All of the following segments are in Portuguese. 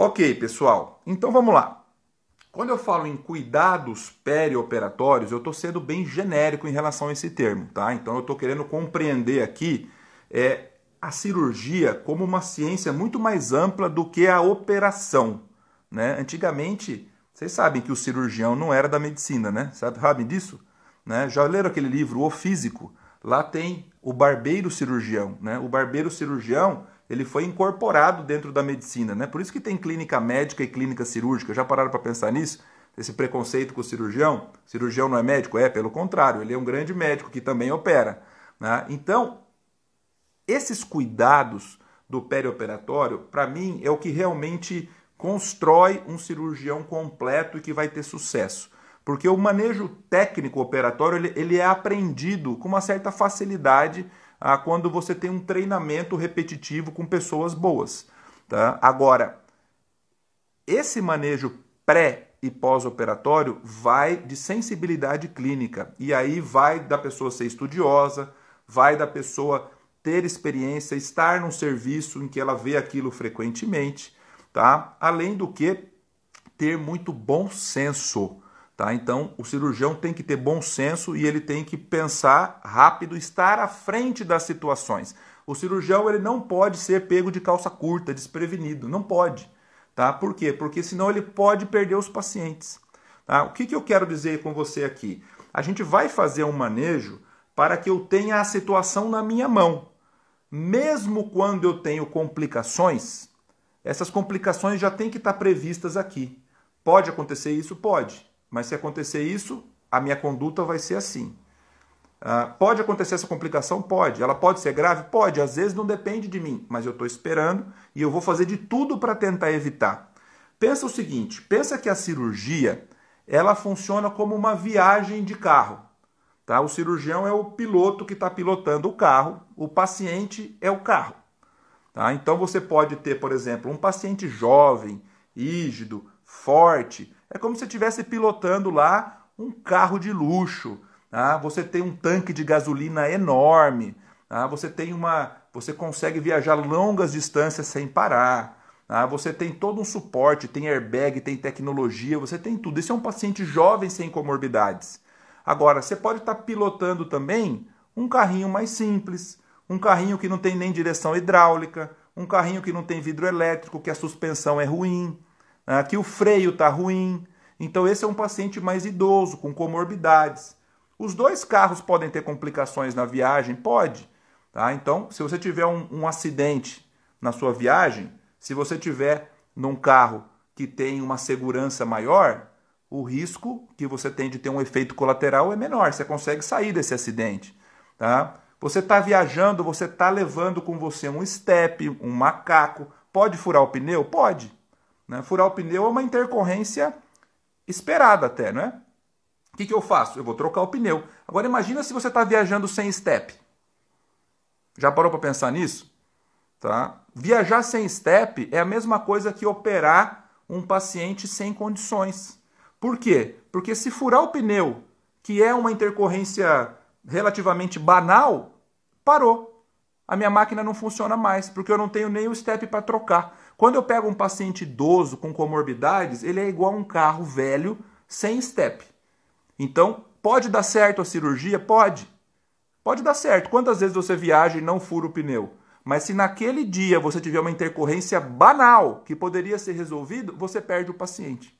Ok, pessoal, então vamos lá. Quando eu falo em cuidados perioperatórios, eu estou sendo bem genérico em relação a esse termo, tá? Então eu estou querendo compreender aqui é, a cirurgia como uma ciência muito mais ampla do que a operação. Né? Antigamente, vocês sabem que o cirurgião não era da medicina, né? Sabem disso? Né? Já leram aquele livro O Físico? Lá tem o barbeiro cirurgião. Né? O barbeiro cirurgião ele foi incorporado dentro da medicina. Né? Por isso que tem clínica médica e clínica cirúrgica. Já pararam para pensar nisso? Esse preconceito com o cirurgião? O cirurgião não é médico? É, pelo contrário, ele é um grande médico que também opera. Né? Então, esses cuidados do perioperatório, para mim, é o que realmente constrói um cirurgião completo e que vai ter sucesso. Porque o manejo técnico operatório ele, ele é aprendido com uma certa facilidade ah, quando você tem um treinamento repetitivo com pessoas boas. Tá? Agora, esse manejo pré e pós-operatório vai de sensibilidade clínica. E aí vai da pessoa ser estudiosa, vai da pessoa ter experiência, estar num serviço em que ela vê aquilo frequentemente, tá? Além do que ter muito bom senso, tá? Então, o cirurgião tem que ter bom senso e ele tem que pensar rápido, estar à frente das situações. O cirurgião ele não pode ser pego de calça curta, desprevenido, não pode, tá? Por quê? Porque senão ele pode perder os pacientes. Tá? O que, que eu quero dizer com você aqui? A gente vai fazer um manejo para que eu tenha a situação na minha mão mesmo quando eu tenho complicações, essas complicações já têm que estar previstas aqui. Pode acontecer isso? Pode. Mas se acontecer isso, a minha conduta vai ser assim. Uh, pode acontecer essa complicação? Pode. Ela pode ser grave? Pode. Às vezes não depende de mim, mas eu estou esperando e eu vou fazer de tudo para tentar evitar. Pensa o seguinte: pensa que a cirurgia ela funciona como uma viagem de carro. Tá? O cirurgião é o piloto que está pilotando o carro, o paciente é o carro. Tá? Então você pode ter, por exemplo, um paciente jovem, rígido, forte. É como se estivesse pilotando lá um carro de luxo. Tá? Você tem um tanque de gasolina enorme. Tá? Você tem uma, você consegue viajar longas distâncias sem parar. Tá? Você tem todo um suporte, tem airbag, tem tecnologia, você tem tudo. Esse é um paciente jovem sem comorbidades. Agora, você pode estar pilotando também um carrinho mais simples, um carrinho que não tem nem direção hidráulica, um carrinho que não tem vidro elétrico, que a suspensão é ruim, né, que o freio está ruim. Então, esse é um paciente mais idoso, com comorbidades. Os dois carros podem ter complicações na viagem? Pode. Tá? Então, se você tiver um, um acidente na sua viagem, se você tiver num carro que tem uma segurança maior, o risco que você tem de ter um efeito colateral é menor, você consegue sair desse acidente. Tá? Você está viajando, você está levando com você um step, um macaco. Pode furar o pneu? Pode. Né? Furar o pneu é uma intercorrência esperada até, não é? O que, que eu faço? Eu vou trocar o pneu. Agora imagina se você está viajando sem step. Já parou para pensar nisso? Tá? Viajar sem step é a mesma coisa que operar um paciente sem condições. Por quê? Porque se furar o pneu, que é uma intercorrência relativamente banal, parou. A minha máquina não funciona mais, porque eu não tenho nem o step para trocar. Quando eu pego um paciente idoso com comorbidades, ele é igual a um carro velho sem step. Então, pode dar certo a cirurgia? Pode. Pode dar certo. Quantas vezes você viaja e não fura o pneu? Mas se naquele dia você tiver uma intercorrência banal que poderia ser resolvido, você perde o paciente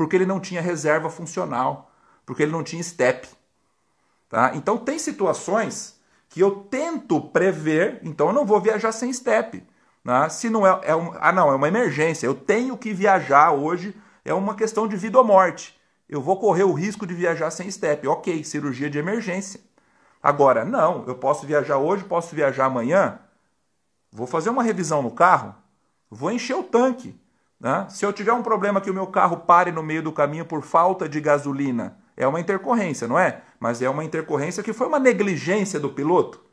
porque ele não tinha reserva funcional, porque ele não tinha step. Tá? Então tem situações que eu tento prever, então eu não vou viajar sem step. Né? Se não é, é um, ah não, é uma emergência, eu tenho que viajar hoje, é uma questão de vida ou morte. Eu vou correr o risco de viajar sem step. Ok, cirurgia de emergência. Agora, não, eu posso viajar hoje, posso viajar amanhã. Vou fazer uma revisão no carro, vou encher o tanque. Né? Se eu tiver um problema que o meu carro pare no meio do caminho por falta de gasolina, é uma intercorrência, não é? Mas é uma intercorrência que foi uma negligência do piloto.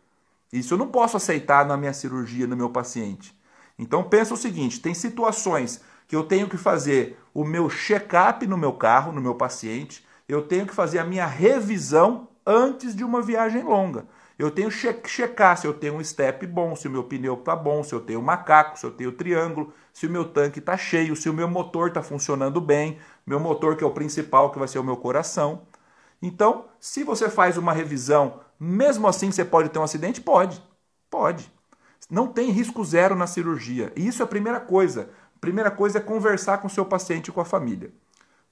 Isso eu não posso aceitar na minha cirurgia, no meu paciente. Então pensa o seguinte: tem situações que eu tenho que fazer o meu check-up no meu carro, no meu paciente, eu tenho que fazer a minha revisão antes de uma viagem longa. Eu tenho que checar se eu tenho um step bom, se o meu pneu está bom, se eu tenho macaco, se eu tenho triângulo, se o meu tanque está cheio, se o meu motor está funcionando bem, meu motor que é o principal, que vai ser o meu coração. Então, se você faz uma revisão, mesmo assim você pode ter um acidente? Pode, pode. Não tem risco zero na cirurgia. E isso é a primeira coisa. A primeira coisa é conversar com o seu paciente e com a família.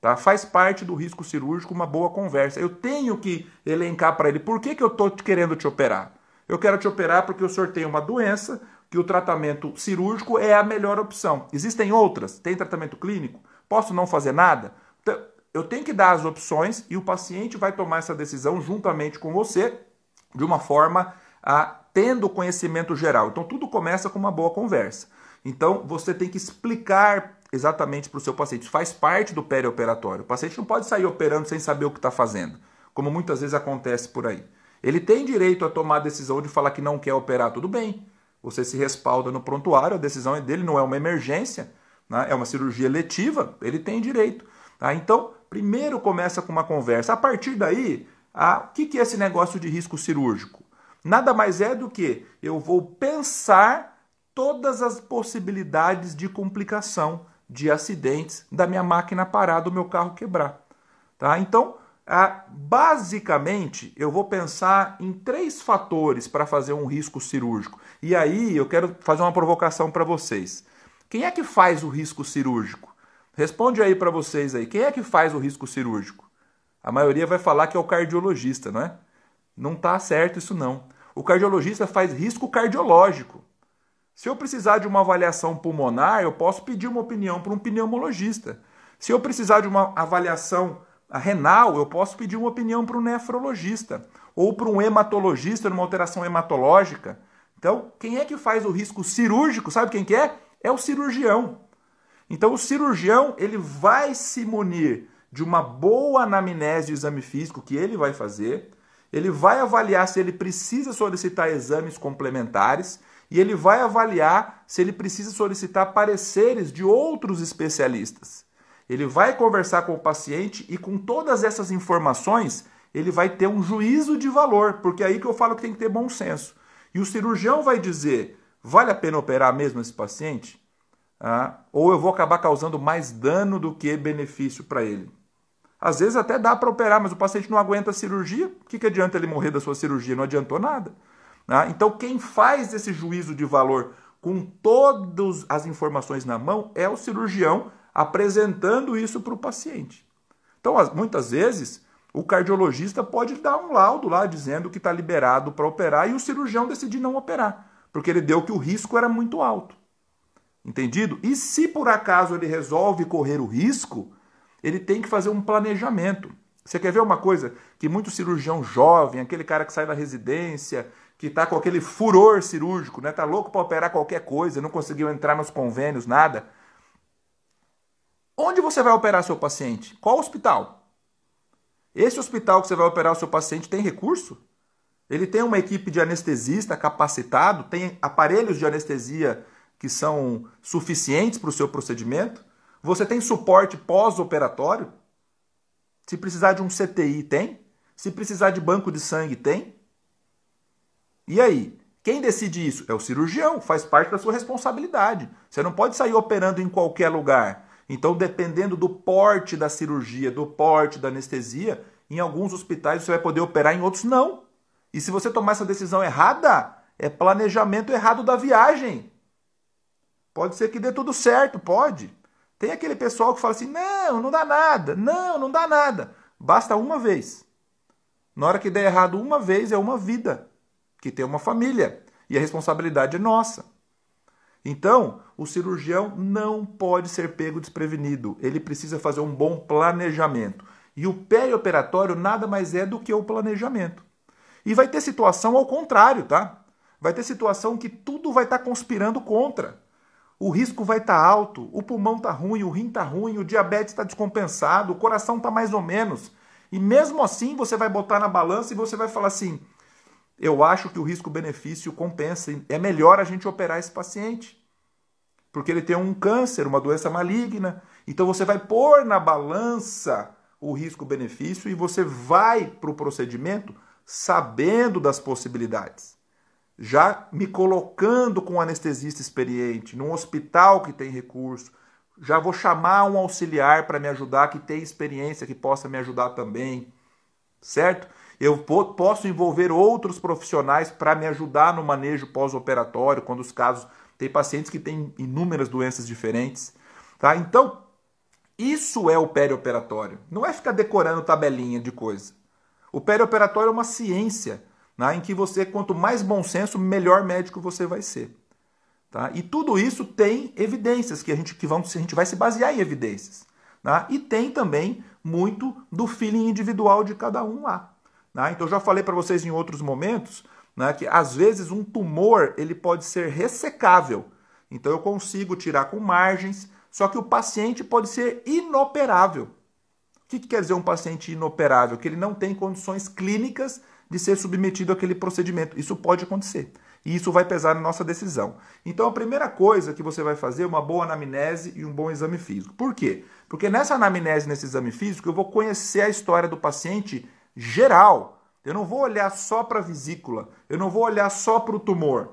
Tá? Faz parte do risco cirúrgico uma boa conversa. Eu tenho que elencar para ele por que, que eu estou querendo te operar. Eu quero te operar porque o senhor tem uma doença, que o tratamento cirúrgico é a melhor opção. Existem outras? Tem tratamento clínico? Posso não fazer nada? Então, eu tenho que dar as opções e o paciente vai tomar essa decisão juntamente com você, de uma forma a, tendo conhecimento geral. Então tudo começa com uma boa conversa. Então você tem que explicar exatamente para o seu paciente. Faz parte do perioperatório. O paciente não pode sair operando sem saber o que está fazendo, como muitas vezes acontece por aí. Ele tem direito a tomar a decisão de falar que não quer operar, tudo bem. Você se respalda no prontuário, a decisão é dele, não é uma emergência, né? é uma cirurgia letiva, ele tem direito. Tá? Então, primeiro começa com uma conversa. A partir daí, a, o que, é esse negócio de risco cirúrgico? Nada mais é do que eu vou pensar todas as possibilidades de complicação de acidentes da minha máquina parar, do meu carro quebrar. Tá? Então, basicamente, eu vou pensar em três fatores para fazer um risco cirúrgico. E aí eu quero fazer uma provocação para vocês. Quem é que faz o risco cirúrgico? Responde aí para vocês aí. Quem é que faz o risco cirúrgico? A maioria vai falar que é o cardiologista, não é? Não está certo isso não. O cardiologista faz risco cardiológico. Se eu precisar de uma avaliação pulmonar, eu posso pedir uma opinião para um pneumologista. Se eu precisar de uma avaliação renal, eu posso pedir uma opinião para um nefrologista ou para um hematologista numa alteração hematológica. Então, quem é que faz o risco cirúrgico? Sabe quem que é? É o cirurgião. Então, o cirurgião ele vai se munir de uma boa anamnese do exame físico que ele vai fazer. Ele vai avaliar se ele precisa solicitar exames complementares e ele vai avaliar se ele precisa solicitar pareceres de outros especialistas. Ele vai conversar com o paciente e com todas essas informações ele vai ter um juízo de valor, porque é aí que eu falo que tem que ter bom senso. E o cirurgião vai dizer: vale a pena operar mesmo esse paciente? Ah, ou eu vou acabar causando mais dano do que benefício para ele? Às vezes até dá para operar, mas o paciente não aguenta a cirurgia. O que, que adianta ele morrer da sua cirurgia? Não adiantou nada. Né? Então, quem faz esse juízo de valor com todas as informações na mão é o cirurgião apresentando isso para o paciente. Então, muitas vezes, o cardiologista pode dar um laudo lá dizendo que está liberado para operar e o cirurgião decidir não operar, porque ele deu que o risco era muito alto. Entendido? E se por acaso ele resolve correr o risco, ele tem que fazer um planejamento. Você quer ver uma coisa que muito cirurgião jovem, aquele cara que sai da residência, que está com aquele furor cirúrgico, né? Tá louco para operar qualquer coisa, não conseguiu entrar nos convênios, nada. Onde você vai operar seu paciente? Qual hospital? Esse hospital que você vai operar o seu paciente tem recurso? Ele tem uma equipe de anestesista capacitado? Tem aparelhos de anestesia que são suficientes para o seu procedimento? Você tem suporte pós-operatório? Se precisar de um CTI, tem? Se precisar de banco de sangue, tem? E aí? Quem decide isso? É o cirurgião, faz parte da sua responsabilidade. Você não pode sair operando em qualquer lugar. Então, dependendo do porte da cirurgia, do porte da anestesia, em alguns hospitais você vai poder operar, em outros não. E se você tomar essa decisão errada, é planejamento errado da viagem. Pode ser que dê tudo certo, pode. Tem aquele pessoal que fala assim: não, não dá nada, não, não dá nada. Basta uma vez. Na hora que der errado uma vez, é uma vida que tem uma família e a responsabilidade é nossa. Então, o cirurgião não pode ser pego desprevenido. Ele precisa fazer um bom planejamento. E o perioperatório nada mais é do que o planejamento. E vai ter situação ao contrário, tá? Vai ter situação que tudo vai estar tá conspirando contra. O risco vai estar tá alto, o pulmão está ruim, o rim está ruim, o diabetes está descompensado, o coração está mais ou menos. E mesmo assim você vai botar na balança e você vai falar assim: eu acho que o risco-benefício compensa. É melhor a gente operar esse paciente. Porque ele tem um câncer, uma doença maligna. Então você vai pôr na balança o risco-benefício e você vai para o procedimento sabendo das possibilidades, já me colocando com um anestesista experiente, num hospital que tem recurso, já vou chamar um auxiliar para me ajudar que tem experiência, que possa me ajudar também, certo? Eu posso envolver outros profissionais para me ajudar no manejo pós-operatório, quando os casos tem pacientes que têm inúmeras doenças diferentes, tá? Então, isso é o perioperatório. Não é ficar decorando tabelinha de coisa. O perioperatório é uma ciência né, em que você, quanto mais bom senso, melhor médico você vai ser. Tá? E tudo isso tem evidências, que a gente, que vamos, a gente vai se basear em evidências. Tá? E tem também muito do feeling individual de cada um lá. Tá? Então, eu já falei para vocês em outros momentos né, que às vezes um tumor ele pode ser ressecável. Então, eu consigo tirar com margens, só que o paciente pode ser inoperável. O que, que quer dizer um paciente inoperável? Que ele não tem condições clínicas de ser submetido àquele procedimento. Isso pode acontecer. E isso vai pesar na nossa decisão. Então, a primeira coisa que você vai fazer é uma boa anamnese e um bom exame físico. Por quê? Porque nessa anamnese, nesse exame físico, eu vou conhecer a história do paciente geral. Eu não vou olhar só para a vesícula, eu não vou olhar só para o tumor.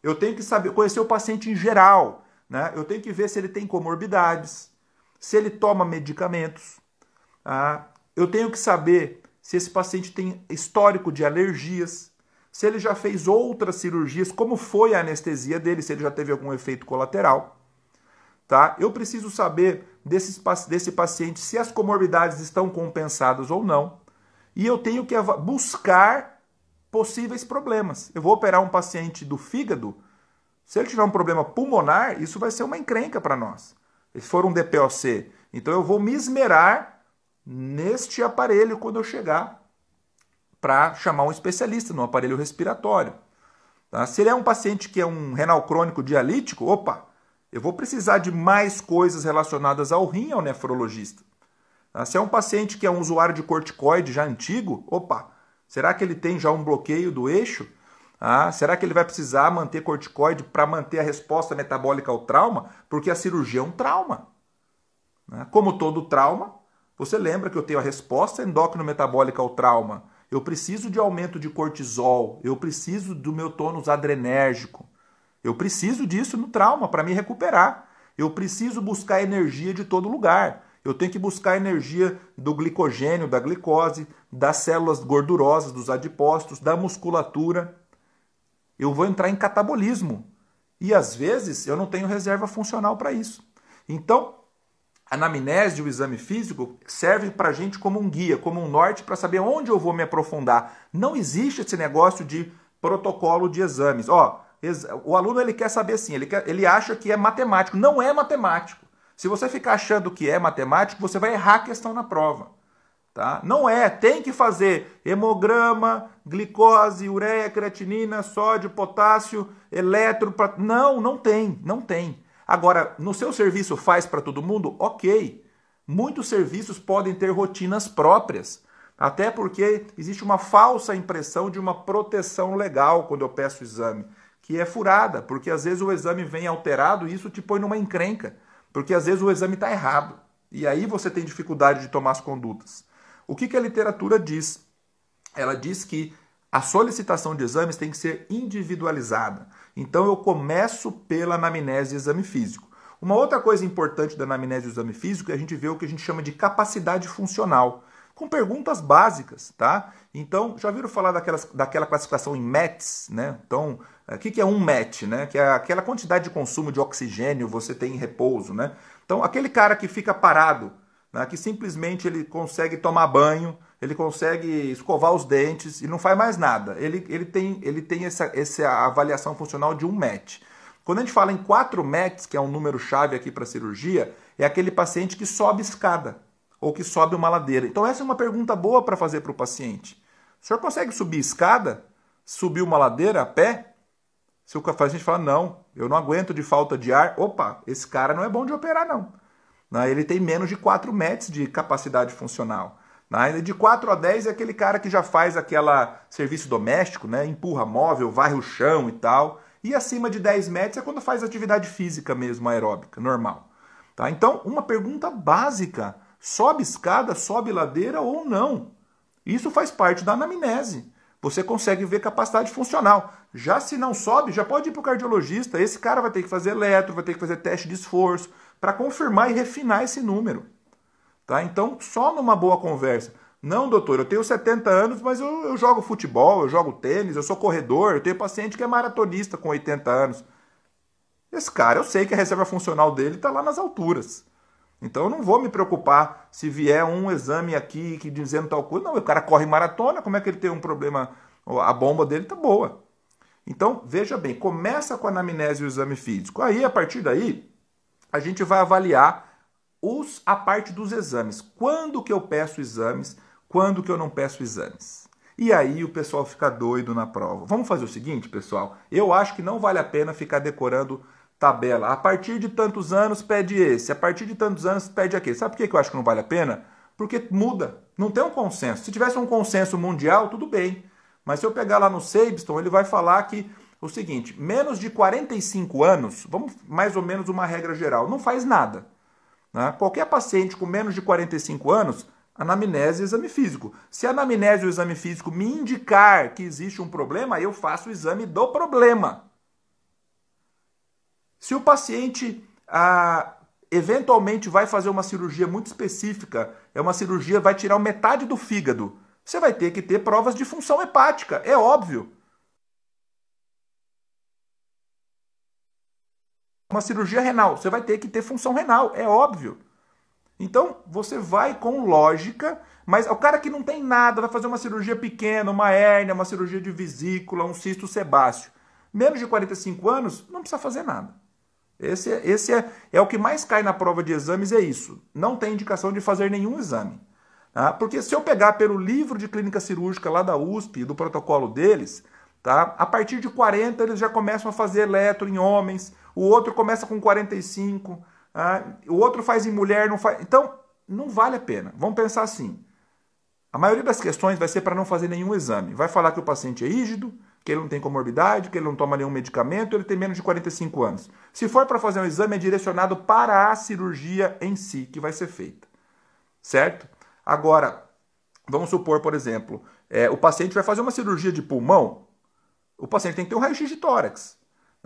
Eu tenho que saber conhecer o paciente em geral. Né? Eu tenho que ver se ele tem comorbidades, se ele toma medicamentos, ah, eu tenho que saber se esse paciente tem histórico de alergias, se ele já fez outras cirurgias, como foi a anestesia dele, se ele já teve algum efeito colateral. Tá? Eu preciso saber desse, desse paciente se as comorbidades estão compensadas ou não. E eu tenho que buscar possíveis problemas. Eu vou operar um paciente do fígado, se ele tiver um problema pulmonar, isso vai ser uma encrenca para nós. Se for um DPOC, então eu vou me esmerar neste aparelho quando eu chegar para chamar um especialista no aparelho respiratório. Tá? Se ele é um paciente que é um renal crônico dialítico, opa, eu vou precisar de mais coisas relacionadas ao rim ao nefrologista. Tá? Se é um paciente que é um usuário de corticoide já antigo, opa, será que ele tem já um bloqueio do eixo? Ah, será que ele vai precisar manter corticoide para manter a resposta metabólica ao trauma? Porque a cirurgia é um trauma. Né? Como todo trauma, você lembra que eu tenho a resposta endócrino-metabólica ao trauma. Eu preciso de aumento de cortisol, eu preciso do meu tônus adrenérgico. Eu preciso disso no trauma para me recuperar. Eu preciso buscar energia de todo lugar. Eu tenho que buscar energia do glicogênio, da glicose, das células gordurosas, dos adipócitos, da musculatura. Eu vou entrar em catabolismo. E às vezes eu não tenho reserva funcional para isso. Então, a anamnese, o exame físico, serve para a gente como um guia, como um norte para saber onde eu vou me aprofundar. Não existe esse negócio de protocolo de exames. Ó, o aluno ele quer saber assim, ele, quer, ele acha que é matemático. Não é matemático. Se você ficar achando que é matemático, você vai errar a questão na prova. Tá? Não é, tem que fazer hemograma, glicose, ureia, creatinina, sódio, potássio, eletro. Não, não tem, não tem. Agora, no seu serviço faz para todo mundo? Ok. Muitos serviços podem ter rotinas próprias. Até porque existe uma falsa impressão de uma proteção legal quando eu peço o exame, que é furada, porque às vezes o exame vem alterado e isso te põe numa encrenca, porque às vezes o exame está errado. E aí você tem dificuldade de tomar as condutas. O que, que a literatura diz? Ela diz que a solicitação de exames tem que ser individualizada. Então eu começo pela anamnese e exame físico. Uma outra coisa importante da anamnese e exame físico é a gente ver o que a gente chama de capacidade funcional, com perguntas básicas, tá? Então, já viram falar daquelas, daquela classificação em METs, né? Então, o que é um MET, né? Que é aquela quantidade de consumo de oxigênio você tem em repouso, né? Então, aquele cara que fica parado, né? que simplesmente ele consegue tomar banho, ele consegue escovar os dentes e não faz mais nada. Ele, ele tem, ele tem essa, essa avaliação funcional de um MET. Quando a gente fala em 4 METs, que é um número chave aqui para cirurgia, é aquele paciente que sobe escada ou que sobe uma ladeira. Então essa é uma pergunta boa para fazer para o paciente. O senhor consegue subir escada? Subir uma ladeira a pé? Se o paciente fala, não, eu não aguento de falta de ar, opa, esse cara não é bom de operar, não. Né, ele tem menos de 4 METs de capacidade funcional. Né? De 4 a 10 é aquele cara que já faz aquela serviço doméstico, né? empurra móvel, varre o chão e tal. E acima de 10 metros é quando faz atividade física mesmo, aeróbica, normal. Tá? Então, uma pergunta básica: sobe escada, sobe ladeira ou não? Isso faz parte da anamnese. Você consegue ver capacidade funcional. Já se não sobe, já pode ir para o cardiologista. Esse cara vai ter que fazer eletro, vai ter que fazer teste de esforço para confirmar e refinar esse número. Tá? Então, só numa boa conversa. Não, doutor, eu tenho 70 anos, mas eu, eu jogo futebol, eu jogo tênis, eu sou corredor, eu tenho paciente que é maratonista com 80 anos. Esse cara, eu sei que a reserva funcional dele está lá nas alturas. Então eu não vou me preocupar se vier um exame aqui que dizendo tal coisa. Não, o cara corre maratona, como é que ele tem um problema? A bomba dele tá boa. Então, veja bem, começa com a anamnese e o exame físico. Aí, a partir daí, a gente vai avaliar os, a parte dos exames. Quando que eu peço exames, quando que eu não peço exames. E aí o pessoal fica doido na prova. Vamos fazer o seguinte, pessoal? Eu acho que não vale a pena ficar decorando tabela. A partir de tantos anos pede esse, a partir de tantos anos pede aquele. Sabe por que eu acho que não vale a pena? Porque muda, não tem um consenso. Se tivesse um consenso mundial, tudo bem. Mas se eu pegar lá no Sabeston, ele vai falar que o seguinte, menos de 45 anos, vamos mais ou menos uma regra geral, não faz nada. Né? Qualquer paciente com menos de 45 anos, anamnese e exame físico. Se a anamnese e o exame físico me indicar que existe um problema, eu faço o exame do problema. Se o paciente ah, eventualmente vai fazer uma cirurgia muito específica, é uma cirurgia vai tirar metade do fígado, você vai ter que ter provas de função hepática, é óbvio. Uma cirurgia renal, você vai ter que ter função renal, é óbvio. Então, você vai com lógica, mas o cara que não tem nada, vai fazer uma cirurgia pequena, uma hérnia, uma cirurgia de vesícula, um cisto sebáceo. Menos de 45 anos, não precisa fazer nada. Esse, é, esse é, é o que mais cai na prova de exames, é isso. Não tem indicação de fazer nenhum exame. Tá? Porque se eu pegar pelo livro de clínica cirúrgica lá da USP, do protocolo deles, tá? a partir de 40 eles já começam a fazer eletro em homens, o outro começa com 45, tá? o outro faz em mulher, não faz. Então, não vale a pena. Vamos pensar assim. A maioria das questões vai ser para não fazer nenhum exame. Vai falar que o paciente é rígido, que ele não tem comorbidade, que ele não toma nenhum medicamento, ele tem menos de 45 anos. Se for para fazer um exame, é direcionado para a cirurgia em si que vai ser feita. Certo? Agora, vamos supor, por exemplo, é, o paciente vai fazer uma cirurgia de pulmão, o paciente tem que ter um raio-x de tórax.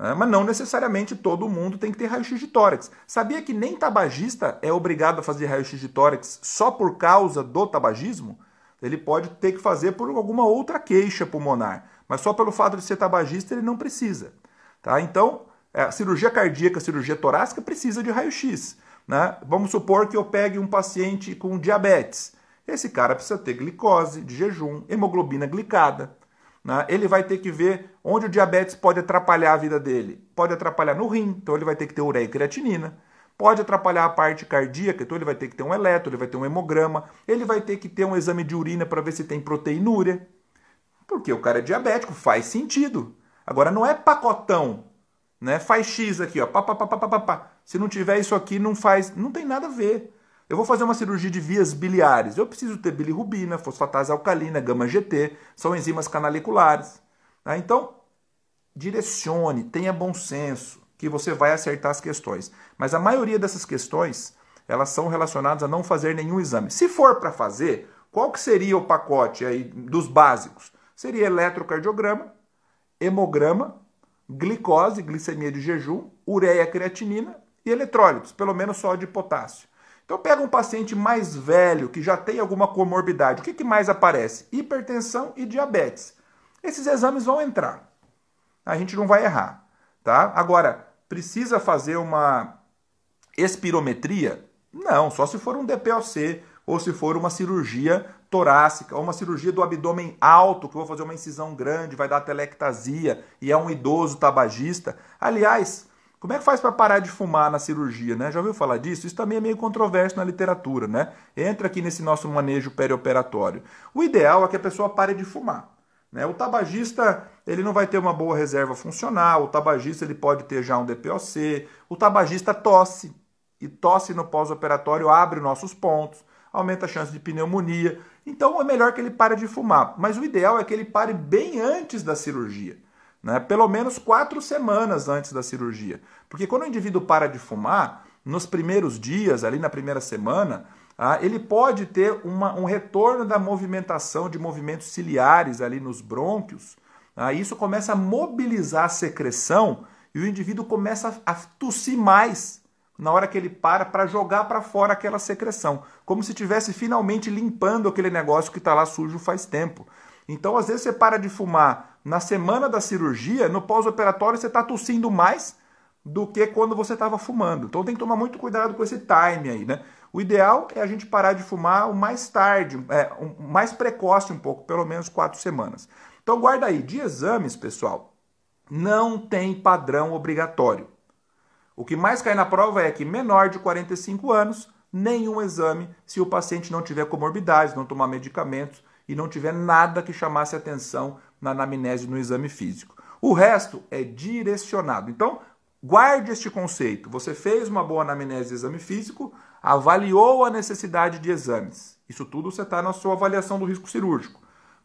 Né? Mas não necessariamente todo mundo tem que ter raio-x de tórax. Sabia que nem tabagista é obrigado a fazer raio-x de tórax só por causa do tabagismo? Ele pode ter que fazer por alguma outra queixa pulmonar mas só pelo fato de ser tabagista ele não precisa. Tá? Então, a cirurgia cardíaca, a cirurgia torácica precisa de raio-x. Né? Vamos supor que eu pegue um paciente com diabetes. Esse cara precisa ter glicose de jejum, hemoglobina glicada. Né? Ele vai ter que ver onde o diabetes pode atrapalhar a vida dele. Pode atrapalhar no rim, então ele vai ter que ter ureia e creatinina. Pode atrapalhar a parte cardíaca, então ele vai ter que ter um eletro, ele vai ter um hemograma, ele vai ter que ter um exame de urina para ver se tem proteinúria. Porque o cara é diabético, faz sentido. Agora não é pacotão, né? Faz X aqui, ó, pá, pá, pá, pá, pá, pá. Se não tiver isso aqui, não faz, não tem nada a ver. Eu vou fazer uma cirurgia de vias biliares. Eu preciso ter bilirrubina, fosfatase alcalina, gama GT, são enzimas canaliculares. Tá? Então, direcione, tenha bom senso, que você vai acertar as questões. Mas a maioria dessas questões, elas são relacionadas a não fazer nenhum exame. Se for para fazer, qual que seria o pacote aí dos básicos? seria eletrocardiograma, hemograma, glicose, glicemia de jejum, ureia, creatinina e eletrólitos, pelo menos só de potássio. Então pega um paciente mais velho que já tem alguma comorbidade, o que, que mais aparece? Hipertensão e diabetes. Esses exames vão entrar. A gente não vai errar, tá? Agora, precisa fazer uma espirometria? Não, só se for um DPOC ou se for uma cirurgia torácica, ou uma cirurgia do abdômen alto, que eu vou fazer uma incisão grande, vai dar telectasia e é um idoso tabagista. Aliás, como é que faz para parar de fumar na cirurgia, né? Já ouviu falar disso? Isso também é meio controverso na literatura, né? Entra aqui nesse nosso manejo perioperatório. O ideal é que a pessoa pare de fumar. Né? O tabagista ele não vai ter uma boa reserva funcional, o tabagista ele pode ter já um DPOC, o tabagista tosse, e tosse no pós-operatório abre nossos pontos aumenta a chance de pneumonia. Então é melhor que ele pare de fumar. Mas o ideal é que ele pare bem antes da cirurgia. Né? Pelo menos quatro semanas antes da cirurgia. Porque quando o indivíduo para de fumar, nos primeiros dias, ali na primeira semana, ah, ele pode ter uma, um retorno da movimentação de movimentos ciliares ali nos brônquios. Ah, isso começa a mobilizar a secreção e o indivíduo começa a tossir mais na hora que ele para para jogar para fora aquela secreção, como se estivesse finalmente limpando aquele negócio que está lá sujo faz tempo. Então, às vezes, você para de fumar na semana da cirurgia, no pós-operatório você está tossindo mais do que quando você estava fumando. Então, tem que tomar muito cuidado com esse time aí, né? O ideal é a gente parar de fumar o mais tarde, é, um, mais precoce um pouco, pelo menos quatro semanas. Então, guarda aí, de exames, pessoal, não tem padrão obrigatório. O que mais cai na prova é que menor de 45 anos, nenhum exame se o paciente não tiver comorbidades, não tomar medicamentos e não tiver nada que chamasse atenção na anamnese no exame físico. O resto é direcionado. Então, guarde este conceito. Você fez uma boa anamnese de exame físico, avaliou a necessidade de exames. Isso tudo você está na sua avaliação do risco cirúrgico.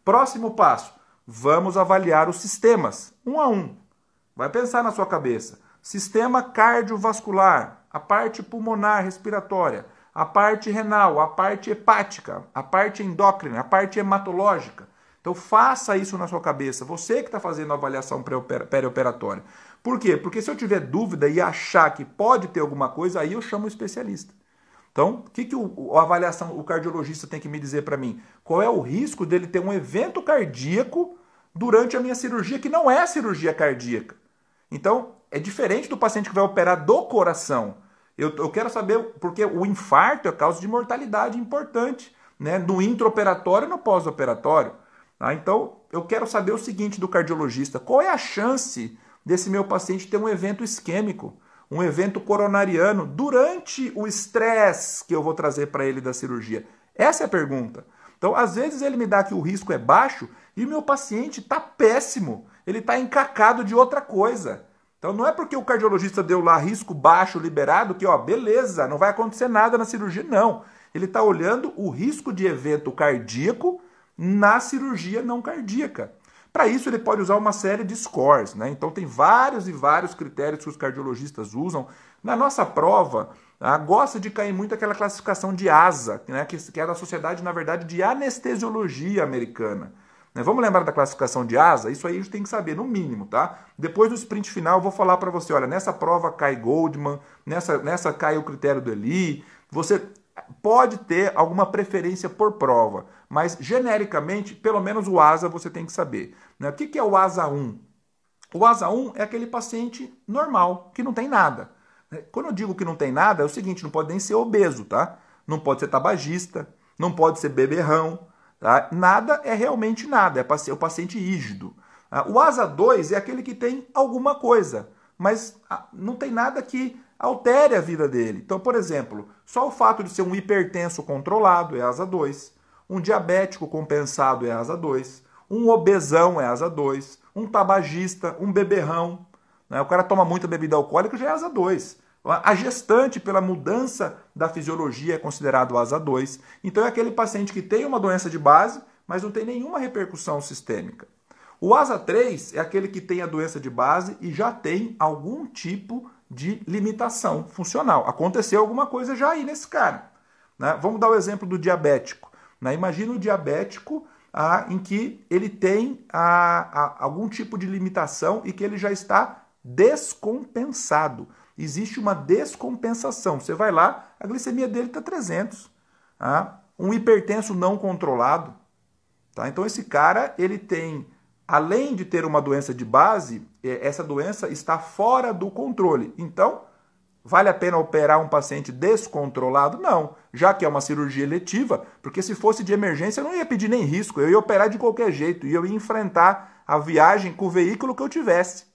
Próximo passo, vamos avaliar os sistemas, um a um. Vai pensar na sua cabeça. Sistema cardiovascular, a parte pulmonar respiratória, a parte renal, a parte hepática, a parte endócrina, a parte hematológica. Então faça isso na sua cabeça, você que está fazendo a avaliação perioperatória. Por quê? Porque se eu tiver dúvida e achar que pode ter alguma coisa, aí eu chamo o especialista. Então, o que, que o, avaliação, o cardiologista tem que me dizer para mim? Qual é o risco dele ter um evento cardíaco durante a minha cirurgia, que não é cirurgia cardíaca? Então, é diferente do paciente que vai operar do coração. Eu, eu quero saber, porque o infarto é causa de mortalidade importante, né? No intraoperatório e no pós-operatório. Tá? Então, eu quero saber o seguinte do cardiologista: qual é a chance desse meu paciente ter um evento isquêmico, um evento coronariano durante o estresse que eu vou trazer para ele da cirurgia? Essa é a pergunta. Então, às vezes ele me dá que o risco é baixo e meu paciente está péssimo, ele está encacado de outra coisa. Então não é porque o cardiologista deu lá risco baixo liberado que, ó, beleza, não vai acontecer nada na cirurgia, não. Ele está olhando o risco de evento cardíaco na cirurgia não cardíaca. Para isso, ele pode usar uma série de scores. Né? Então, tem vários e vários critérios que os cardiologistas usam. Na nossa prova, ah, gosta de cair muito aquela classificação de ASA, né? que, que é da Sociedade, na verdade, de Anestesiologia Americana. Né? Vamos lembrar da classificação de asa? Isso aí a gente tem que saber, no mínimo, tá? Depois do sprint final, eu vou falar para você, olha, nessa prova cai Goldman, nessa, nessa cai o critério do Eli. Você pode ter alguma preferência por prova, mas genericamente, pelo menos o ASA você tem que saber. Né? O que é o ASA 1? O ASA 1 é aquele paciente normal, que não tem nada. Né? Quando eu digo que não tem nada, é o seguinte, não pode nem ser obeso, tá? Não pode ser tabagista, não pode ser beberrão, Tá? Nada é realmente nada, é o paciente rígido. Tá? O ASA 2 é aquele que tem alguma coisa, mas ah, não tem nada que altere a vida dele. Então, por exemplo, só o fato de ser um hipertenso controlado é ASA 2, um diabético compensado é ASA 2, um obesão é ASA 2, um tabagista, um beberrão. Né? O cara toma muita bebida alcoólica já é ASA 2. A gestante, pela mudança da fisiologia, é considerado asa 2. Então é aquele paciente que tem uma doença de base, mas não tem nenhuma repercussão sistêmica. O asa 3 é aquele que tem a doença de base e já tem algum tipo de limitação funcional. Aconteceu alguma coisa já aí nesse cara. Né? Vamos dar o exemplo do diabético. Né? Imagina o diabético ah, em que ele tem ah, ah, algum tipo de limitação e que ele já está descompensado existe uma descompensação. Você vai lá, a glicemia dele está 300. Tá? Um hipertenso não controlado. Tá? Então esse cara, ele tem, além de ter uma doença de base, é, essa doença está fora do controle. Então, vale a pena operar um paciente descontrolado? Não, já que é uma cirurgia eletiva, porque se fosse de emergência eu não ia pedir nem risco, eu ia operar de qualquer jeito e eu ia enfrentar a viagem com o veículo que eu tivesse,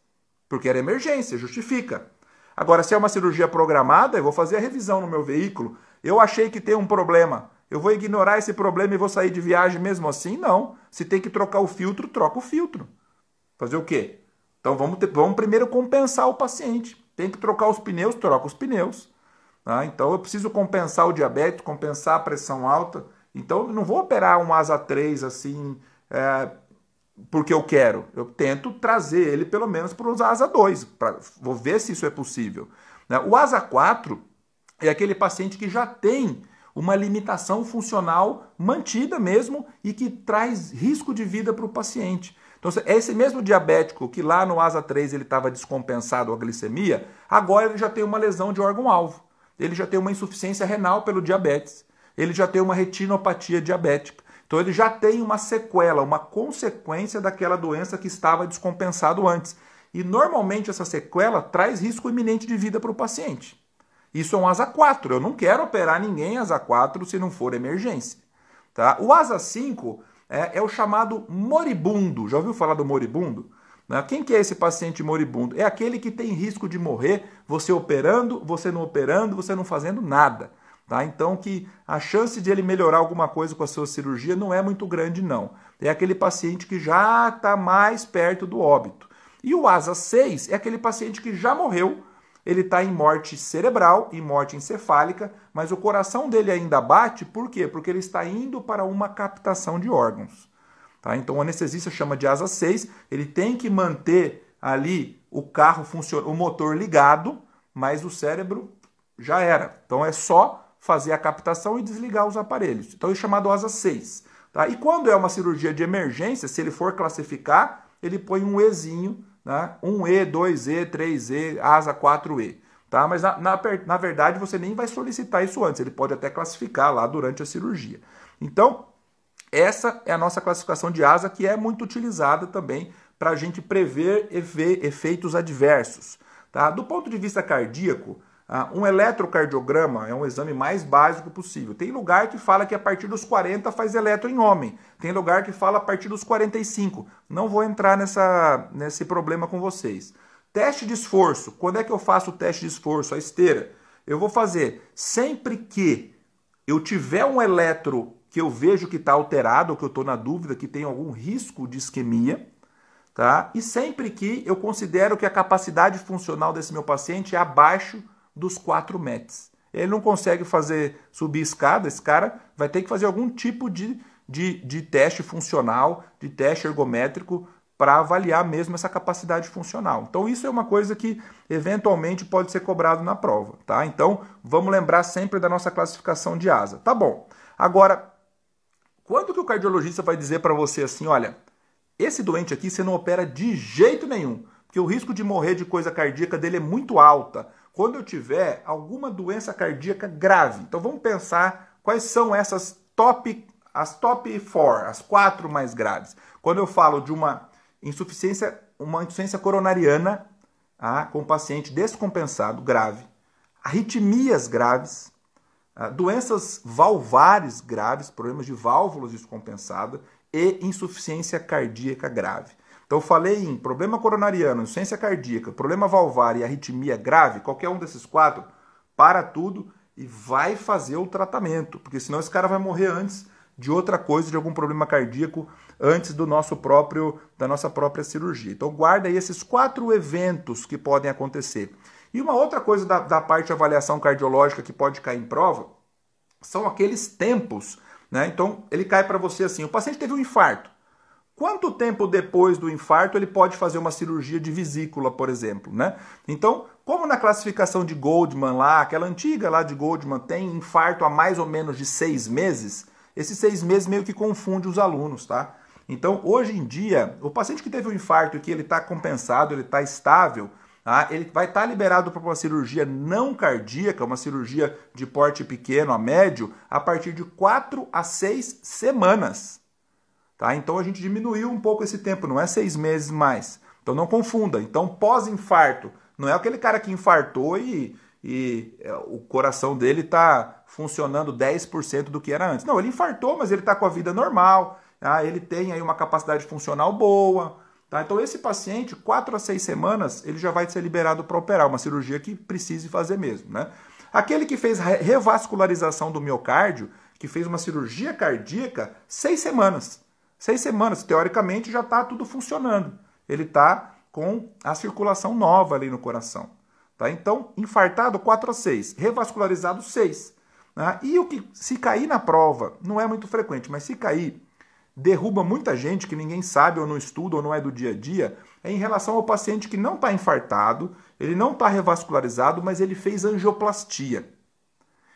porque era emergência, justifica. Agora, se é uma cirurgia programada, eu vou fazer a revisão no meu veículo. Eu achei que tem um problema. Eu vou ignorar esse problema e vou sair de viagem mesmo assim? Não. Se tem que trocar o filtro, troca o filtro. Fazer o quê? Então vamos, ter, vamos primeiro compensar o paciente. Tem que trocar os pneus, troca os pneus. Tá? Então eu preciso compensar o diabetes, compensar a pressão alta. Então eu não vou operar um asa 3 assim, é, porque eu quero. Eu tento trazer ele pelo menos para os asa 2, pra, vou ver se isso é possível. Né? O asa 4 é aquele paciente que já tem uma limitação funcional mantida mesmo e que traz risco de vida para o paciente. Então, é esse mesmo diabético que lá no ASA 3 ele estava descompensado a glicemia, agora ele já tem uma lesão de órgão-alvo. Ele já tem uma insuficiência renal pelo diabetes. Ele já tem uma retinopatia diabética. Então ele já tem uma sequela, uma consequência daquela doença que estava descompensado antes. E normalmente essa sequela traz risco iminente de vida para o paciente. Isso é um asa 4. Eu não quero operar ninguém asa 4 se não for emergência. Tá? O asa 5 é, é o chamado moribundo. Já ouviu falar do moribundo? Né? Quem que é esse paciente moribundo? É aquele que tem risco de morrer, você operando, você não operando, você não fazendo nada. Tá? Então que a chance de ele melhorar alguma coisa com a sua cirurgia não é muito grande, não. É aquele paciente que já está mais perto do óbito. E o ASA 6 é aquele paciente que já morreu, ele está em morte cerebral, em morte encefálica, mas o coração dele ainda bate, por quê? Porque ele está indo para uma captação de órgãos. Tá? Então o anestesista chama de asa 6, ele tem que manter ali o carro funcionando, o motor ligado, mas o cérebro já era. Então é só fazer a captação e desligar os aparelhos. Então é chamado asa 6. Tá? E quando é uma cirurgia de emergência, se ele for classificar, ele põe um Ezinho né? 1E, 2E, 3E, asa 4E. Tá? Mas na, na, na verdade você nem vai solicitar isso antes, ele pode até classificar lá durante a cirurgia. Então, essa é a nossa classificação de asa que é muito utilizada também para a gente prever efeitos adversos. Tá? Do ponto de vista cardíaco, ah, um eletrocardiograma é um exame mais básico possível. Tem lugar que fala que a partir dos 40 faz eletro em homem. Tem lugar que fala a partir dos 45. Não vou entrar nessa, nesse problema com vocês. Teste de esforço. Quando é que eu faço o teste de esforço? A esteira. Eu vou fazer sempre que eu tiver um eletro que eu vejo que está alterado, ou que eu estou na dúvida, que tem algum risco de isquemia, tá? E sempre que eu considero que a capacidade funcional desse meu paciente é abaixo dos 4 METs. Ele não consegue fazer subir escada, esse cara vai ter que fazer algum tipo de, de, de teste funcional, de teste ergométrico, para avaliar mesmo essa capacidade funcional. Então, isso é uma coisa que eventualmente pode ser cobrado na prova. Tá? Então, vamos lembrar sempre da nossa classificação de asa. Tá bom. Agora, quando que o cardiologista vai dizer para você assim, olha, esse doente aqui você não opera de jeito nenhum, porque o risco de morrer de coisa cardíaca dele é muito alta quando eu tiver alguma doença cardíaca grave. Então vamos pensar quais são essas top, as top 4, as quatro mais graves. Quando eu falo de uma insuficiência, uma insuficiência coronariana ah, com paciente descompensado grave, arritmias graves, doenças valvares graves, problemas de válvulas descompensadas e insuficiência cardíaca grave. Então eu falei em problema coronariano, insuficiência cardíaca, problema valvar e arritmia grave, qualquer um desses quatro, para tudo e vai fazer o tratamento, porque senão esse cara vai morrer antes de outra coisa, de algum problema cardíaco, antes do nosso próprio da nossa própria cirurgia. Então guarda aí esses quatro eventos que podem acontecer. E uma outra coisa da, da parte de avaliação cardiológica que pode cair em prova são aqueles tempos. Né? Então ele cai para você assim: o paciente teve um infarto. Quanto tempo depois do infarto ele pode fazer uma cirurgia de vesícula, por exemplo, né? Então, como na classificação de Goldman lá, aquela antiga lá de Goldman tem infarto há mais ou menos de seis meses, esses seis meses meio que confunde os alunos, tá? Então, hoje em dia, o paciente que teve um infarto e que ele está compensado, ele está estável, tá? ele vai estar tá liberado para uma cirurgia não cardíaca, uma cirurgia de porte pequeno a médio, a partir de quatro a seis semanas. Tá? Então a gente diminuiu um pouco esse tempo, não é seis meses mais. Então não confunda. Então pós-infarto, não é aquele cara que infartou e, e é, o coração dele está funcionando 10% do que era antes. Não, ele infartou, mas ele está com a vida normal, tá? ele tem aí uma capacidade funcional boa. Tá? Então esse paciente, quatro a seis semanas, ele já vai ser liberado para operar, uma cirurgia que precise fazer mesmo. Né? Aquele que fez revascularização do miocárdio, que fez uma cirurgia cardíaca, seis semanas. Seis semanas, teoricamente, já está tudo funcionando. Ele está com a circulação nova ali no coração. Tá? Então, infartado 4 a 6, revascularizado 6. Né? E o que se cair na prova, não é muito frequente, mas se cair, derruba muita gente que ninguém sabe ou não estuda ou não é do dia a dia, é em relação ao paciente que não está infartado, ele não está revascularizado, mas ele fez angioplastia.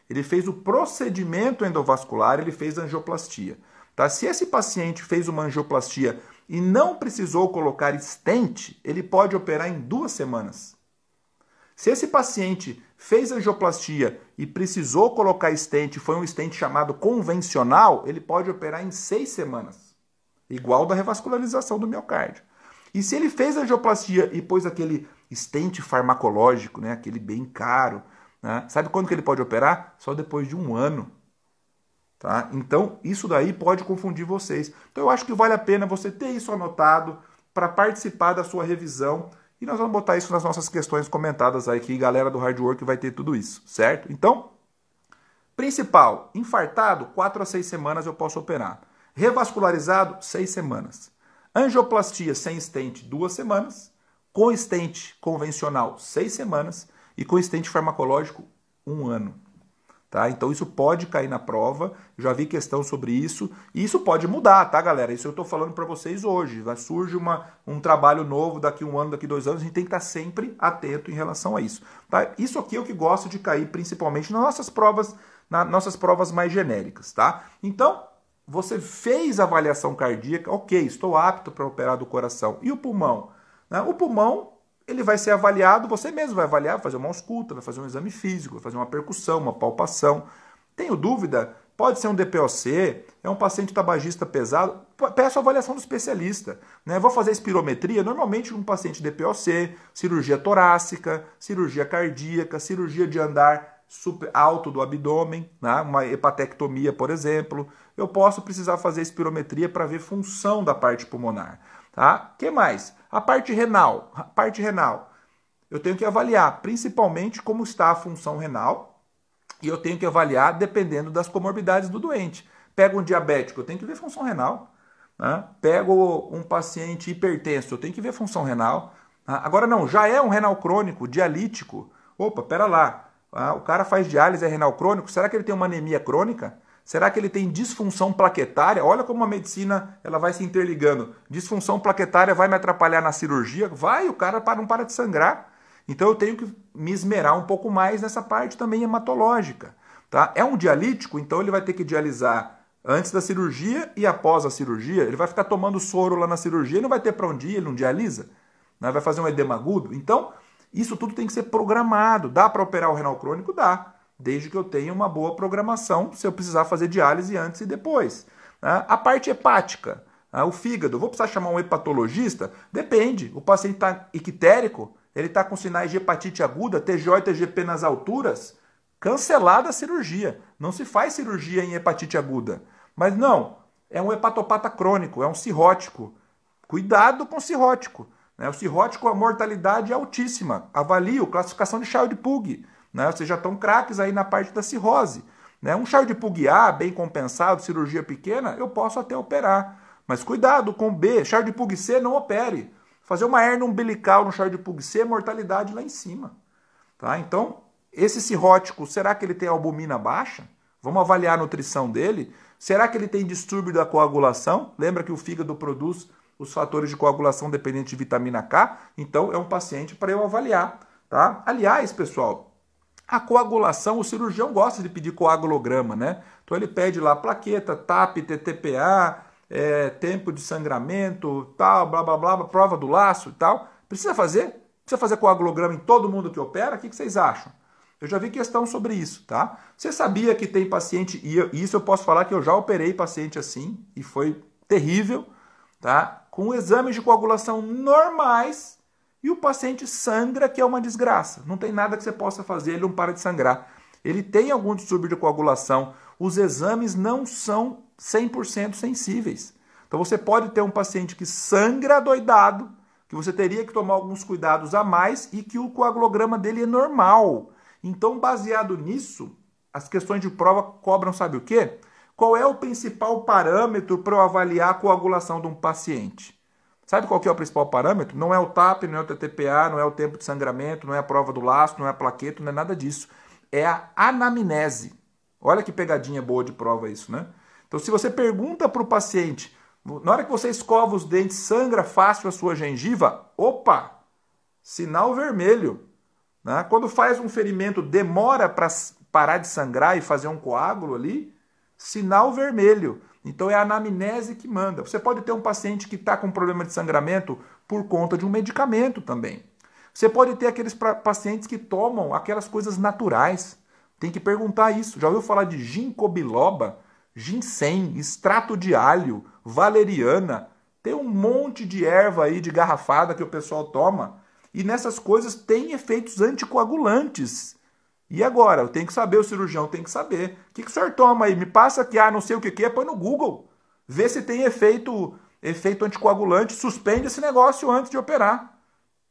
ele fez o procedimento endovascular, ele fez angioplastia. Tá? Se esse paciente fez uma angioplastia e não precisou colocar stent, ele pode operar em duas semanas. Se esse paciente fez angioplastia e precisou colocar stent, foi um stent chamado convencional, ele pode operar em seis semanas, igual da revascularização do miocárdio. E se ele fez angioplastia e pôs aquele stent farmacológico, né, aquele bem caro, né, sabe quando que ele pode operar? Só depois de um ano. Tá? Então, isso daí pode confundir vocês. Então, eu acho que vale a pena você ter isso anotado para participar da sua revisão e nós vamos botar isso nas nossas questões comentadas aí, que galera do hard work vai ter tudo isso, certo? Então, principal, infartado, 4 a 6 semanas eu posso operar. Revascularizado, 6 semanas. Angioplastia sem stent, 2 semanas. Com stent convencional, 6 semanas. E com stent farmacológico, 1 ano. Tá? Então isso pode cair na prova, já vi questão sobre isso, e isso pode mudar, tá, galera? Isso eu estou falando para vocês hoje. Vai surge uma, um trabalho novo daqui um ano, daqui dois anos, a gente tem que estar tá sempre atento em relação a isso. Tá? Isso aqui é o que gosto de cair principalmente nas nossas provas, nas nossas provas mais genéricas, tá? Então, você fez avaliação cardíaca, ok, estou apto para operar do coração. E o pulmão? Né? O pulmão ele vai ser avaliado, você mesmo vai avaliar, vai fazer uma ausculta, vai fazer um exame físico, vai fazer uma percussão, uma palpação. Tenho dúvida? Pode ser um DPOC, é um paciente tabagista pesado, peço avaliação do especialista. Né? Vou fazer espirometria, normalmente um paciente DPOC, cirurgia torácica, cirurgia cardíaca, cirurgia de andar super alto do abdômen, né? uma hepatectomia, por exemplo. Eu posso precisar fazer espirometria para ver função da parte pulmonar. Tá? que mais? A parte renal. A parte renal. Eu tenho que avaliar principalmente como está a função renal e eu tenho que avaliar dependendo das comorbidades do doente. Pego um diabético, eu tenho que ver função renal. Né? Pego um paciente hipertenso, eu tenho que ver função renal. Né? Agora não, já é um renal crônico, dialítico. Opa, pera lá. Ah, o cara faz diálise, é renal crônico. Será que ele tem uma anemia crônica? Será que ele tem disfunção plaquetária? Olha como a medicina ela vai se interligando. Disfunção plaquetária vai me atrapalhar na cirurgia? Vai, o cara não para de sangrar. Então eu tenho que me esmerar um pouco mais nessa parte também hematológica. Tá? É um dialítico, então ele vai ter que dialisar antes da cirurgia e após a cirurgia. Ele vai ficar tomando soro lá na cirurgia, ele não vai ter para onde ir, ele não dialisa. Né? Vai fazer um edema agudo. Então, isso tudo tem que ser programado. Dá para operar o renal crônico? Dá desde que eu tenha uma boa programação, se eu precisar fazer diálise antes e depois. Né? A parte hepática, né? o fígado, vou precisar chamar um hepatologista? Depende. O paciente está ictérico, ele está com sinais de hepatite aguda, TGO e TGP nas alturas, cancelada a cirurgia. Não se faz cirurgia em hepatite aguda. Mas não, é um hepatopata crônico, é um cirrótico. Cuidado com o cirrótico. Né? O cirrótico, a mortalidade é altíssima. Avalio, classificação de Child-Pugh. Né? Vocês já estão craques aí na parte da cirrose. Né? Um char de Pug-A bem compensado, cirurgia pequena, eu posso até operar. Mas cuidado com B, char de Pug-C não opere. Fazer uma hernia umbilical no char de Pug-C, mortalidade lá em cima. Tá? Então, esse cirrótico, será que ele tem albumina baixa? Vamos avaliar a nutrição dele. Será que ele tem distúrbio da coagulação? Lembra que o fígado produz os fatores de coagulação dependentes de vitamina K? Então, é um paciente para eu avaliar. Tá? Aliás, pessoal, a coagulação, o cirurgião gosta de pedir coagulograma, né? Então ele pede lá plaqueta, TAP, TTPA, é, tempo de sangramento, tal, blá blá blá, prova do laço e tal. Precisa fazer? Precisa fazer coagulograma em todo mundo que opera? O que vocês acham? Eu já vi questão sobre isso, tá? Você sabia que tem paciente, e isso eu posso falar que eu já operei paciente assim, e foi terrível, tá? Com exames de coagulação normais, e o paciente sangra, que é uma desgraça. Não tem nada que você possa fazer, ele não para de sangrar. Ele tem algum distúrbio de coagulação. Os exames não são 100% sensíveis. Então você pode ter um paciente que sangra doidado, que você teria que tomar alguns cuidados a mais e que o coagulograma dele é normal. Então, baseado nisso, as questões de prova cobram, sabe o quê? Qual é o principal parâmetro para eu avaliar a coagulação de um paciente? Sabe qual que é o principal parâmetro? Não é o TAP, não é o TTPA, não é o tempo de sangramento, não é a prova do laço, não é a plaqueta, não é nada disso. É a anamnese. Olha que pegadinha boa de prova isso, né? Então, se você pergunta para o paciente, na hora que você escova os dentes, sangra fácil a sua gengiva, opa, sinal vermelho. Né? Quando faz um ferimento, demora para parar de sangrar e fazer um coágulo ali, sinal vermelho. Então é a anamnese que manda. Você pode ter um paciente que está com problema de sangramento por conta de um medicamento também. Você pode ter aqueles pacientes que tomam aquelas coisas naturais. Tem que perguntar isso. Já ouviu falar de ginkgo biloba, ginseng, extrato de alho, valeriana? Tem um monte de erva aí de garrafada que o pessoal toma. E nessas coisas tem efeitos anticoagulantes. E agora? Eu tenho que saber, o cirurgião tem que saber. O que, que o senhor toma aí? Me passa aqui, ah, não sei o que, que é, põe no Google. Vê se tem efeito, efeito anticoagulante, suspende esse negócio antes de operar.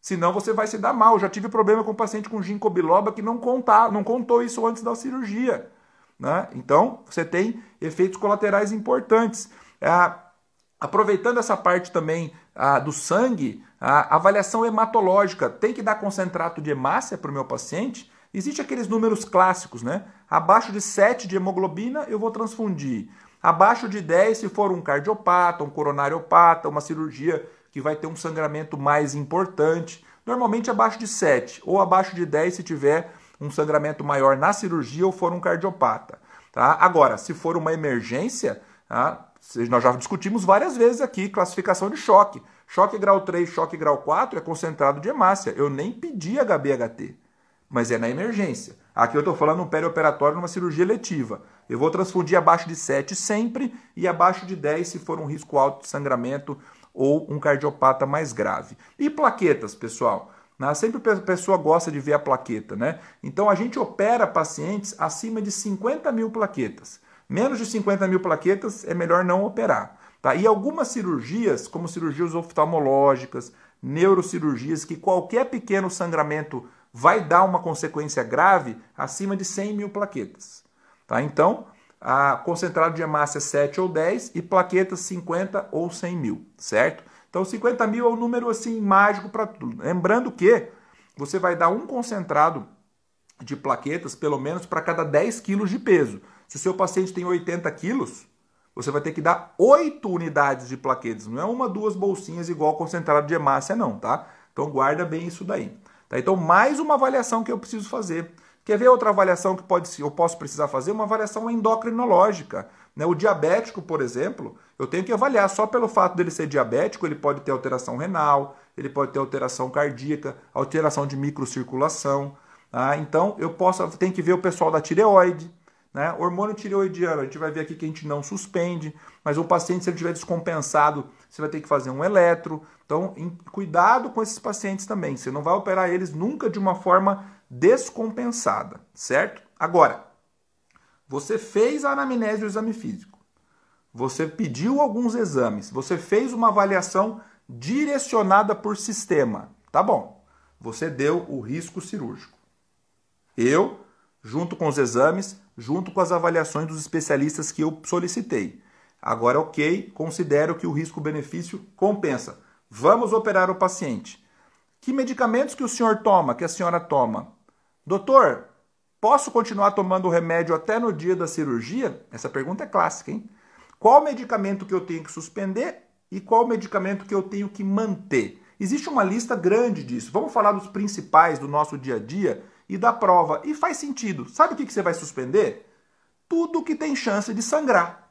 Senão você vai se dar mal. Já tive problema com um paciente com ginkgo biloba que não, contar, não contou isso antes da cirurgia. Né? Então, você tem efeitos colaterais importantes. Ah, aproveitando essa parte também ah, do sangue, a avaliação hematológica. Tem que dar concentrato de hemácia para o meu paciente? Existem aqueles números clássicos, né? Abaixo de 7 de hemoglobina, eu vou transfundir. Abaixo de 10, se for um cardiopata, um coronariopata, uma cirurgia que vai ter um sangramento mais importante. Normalmente abaixo de 7 ou abaixo de 10 se tiver um sangramento maior na cirurgia ou for um cardiopata. Tá? Agora, se for uma emergência, tá? nós já discutimos várias vezes aqui classificação de choque. Choque grau 3, choque grau 4 é concentrado de hemácia. Eu nem pedi HBHT, mas é na emergência. Aqui eu estou falando um perioperatório numa cirurgia letiva. Eu vou transfundir abaixo de 7 sempre e abaixo de 10 se for um risco alto de sangramento ou um cardiopata mais grave. E plaquetas, pessoal? Né? Sempre a pessoa gosta de ver a plaqueta, né? Então a gente opera pacientes acima de 50 mil plaquetas. Menos de 50 mil plaquetas é melhor não operar. Tá? E algumas cirurgias, como cirurgias oftalmológicas, neurocirurgias, que qualquer pequeno sangramento vai dar uma consequência grave acima de 100 mil plaquetas. Tá? Então, a concentrado de hemácia 7 ou 10 e plaquetas 50 ou 100 mil, certo? Então 50 mil é um número assim mágico para tudo. Lembrando que você vai dar um concentrado de plaquetas pelo menos para cada 10 quilos de peso. Se o seu paciente tem 80 quilos, você vai ter que dar 8 unidades de plaquetas. Não é uma, duas bolsinhas igual concentrado de hemácia, não, tá? Então guarda bem isso daí. Tá? Então, mais uma avaliação que eu preciso fazer Quer ver outra avaliação que pode, eu posso precisar fazer? Uma avaliação endocrinológica. Né? O diabético, por exemplo, eu tenho que avaliar só pelo fato dele ser diabético, ele pode ter alteração renal, ele pode ter alteração cardíaca, alteração de microcirculação. Tá? Então, eu posso, tem que ver o pessoal da tireoide. Né? Hormônio tireoidiano, a gente vai ver aqui que a gente não suspende, mas o paciente, se ele estiver descompensado, você vai ter que fazer um eletro. Então, em, cuidado com esses pacientes também. Você não vai operar eles nunca de uma forma descompensada, certo? Agora, você fez a anamnese do exame físico, você pediu alguns exames, você fez uma avaliação direcionada por sistema, tá bom? Você deu o risco cirúrgico. Eu, junto com os exames, junto com as avaliações dos especialistas que eu solicitei. Agora, ok, considero que o risco-benefício compensa. Vamos operar o paciente. Que medicamentos que o senhor toma, que a senhora toma? Doutor, posso continuar tomando o remédio até no dia da cirurgia? Essa pergunta é clássica, hein? Qual medicamento que eu tenho que suspender e qual medicamento que eu tenho que manter? Existe uma lista grande disso. Vamos falar dos principais do nosso dia a dia e da prova. E faz sentido. Sabe o que você vai suspender? Tudo que tem chance de sangrar.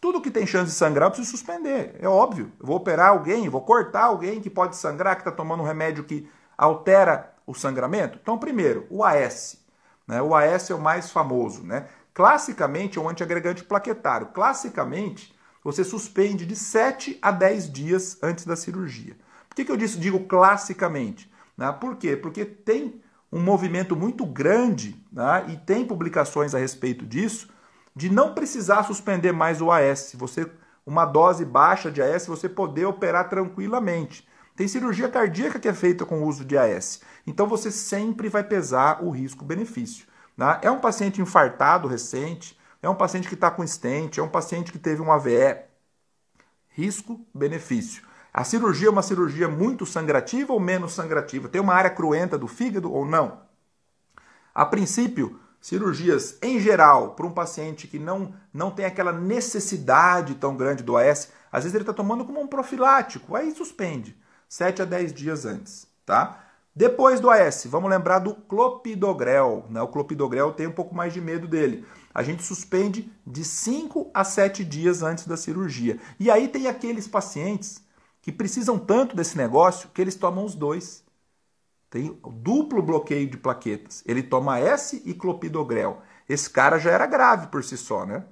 Tudo que tem chance de sangrar eu preciso suspender. É óbvio. Eu vou operar alguém, vou cortar alguém que pode sangrar, que está tomando um remédio que altera o sangramento? Então, primeiro, o AS. Né? O AS é o mais famoso. Né? Classicamente, é um antiagregante plaquetário. Classicamente, você suspende de 7 a 10 dias antes da cirurgia. Por que, que eu disse, digo classicamente? Né? Por quê? Porque tem um movimento muito grande, né? e tem publicações a respeito disso, de não precisar suspender mais o AS. Você, uma dose baixa de AS, você poder operar tranquilamente. Tem cirurgia cardíaca que é feita com o uso de AS. Então você sempre vai pesar o risco-benefício. Né? É um paciente infartado recente, é um paciente que está com estente, é um paciente que teve um AVE. Risco-benefício. A cirurgia é uma cirurgia muito sangrativa ou menos sangrativa? Tem uma área cruenta do fígado ou não? A princípio, cirurgias em geral, para um paciente que não, não tem aquela necessidade tão grande do AS, às vezes ele está tomando como um profilático, aí suspende. 7 a 10 dias antes, tá? Depois do AS, vamos lembrar do clopidogrel. Né? O clopidogrel tem um pouco mais de medo dele. A gente suspende de 5 a 7 dias antes da cirurgia. E aí tem aqueles pacientes que precisam tanto desse negócio que eles tomam os dois. Tem duplo bloqueio de plaquetas. Ele toma S e clopidogrel. Esse cara já era grave por si só, né?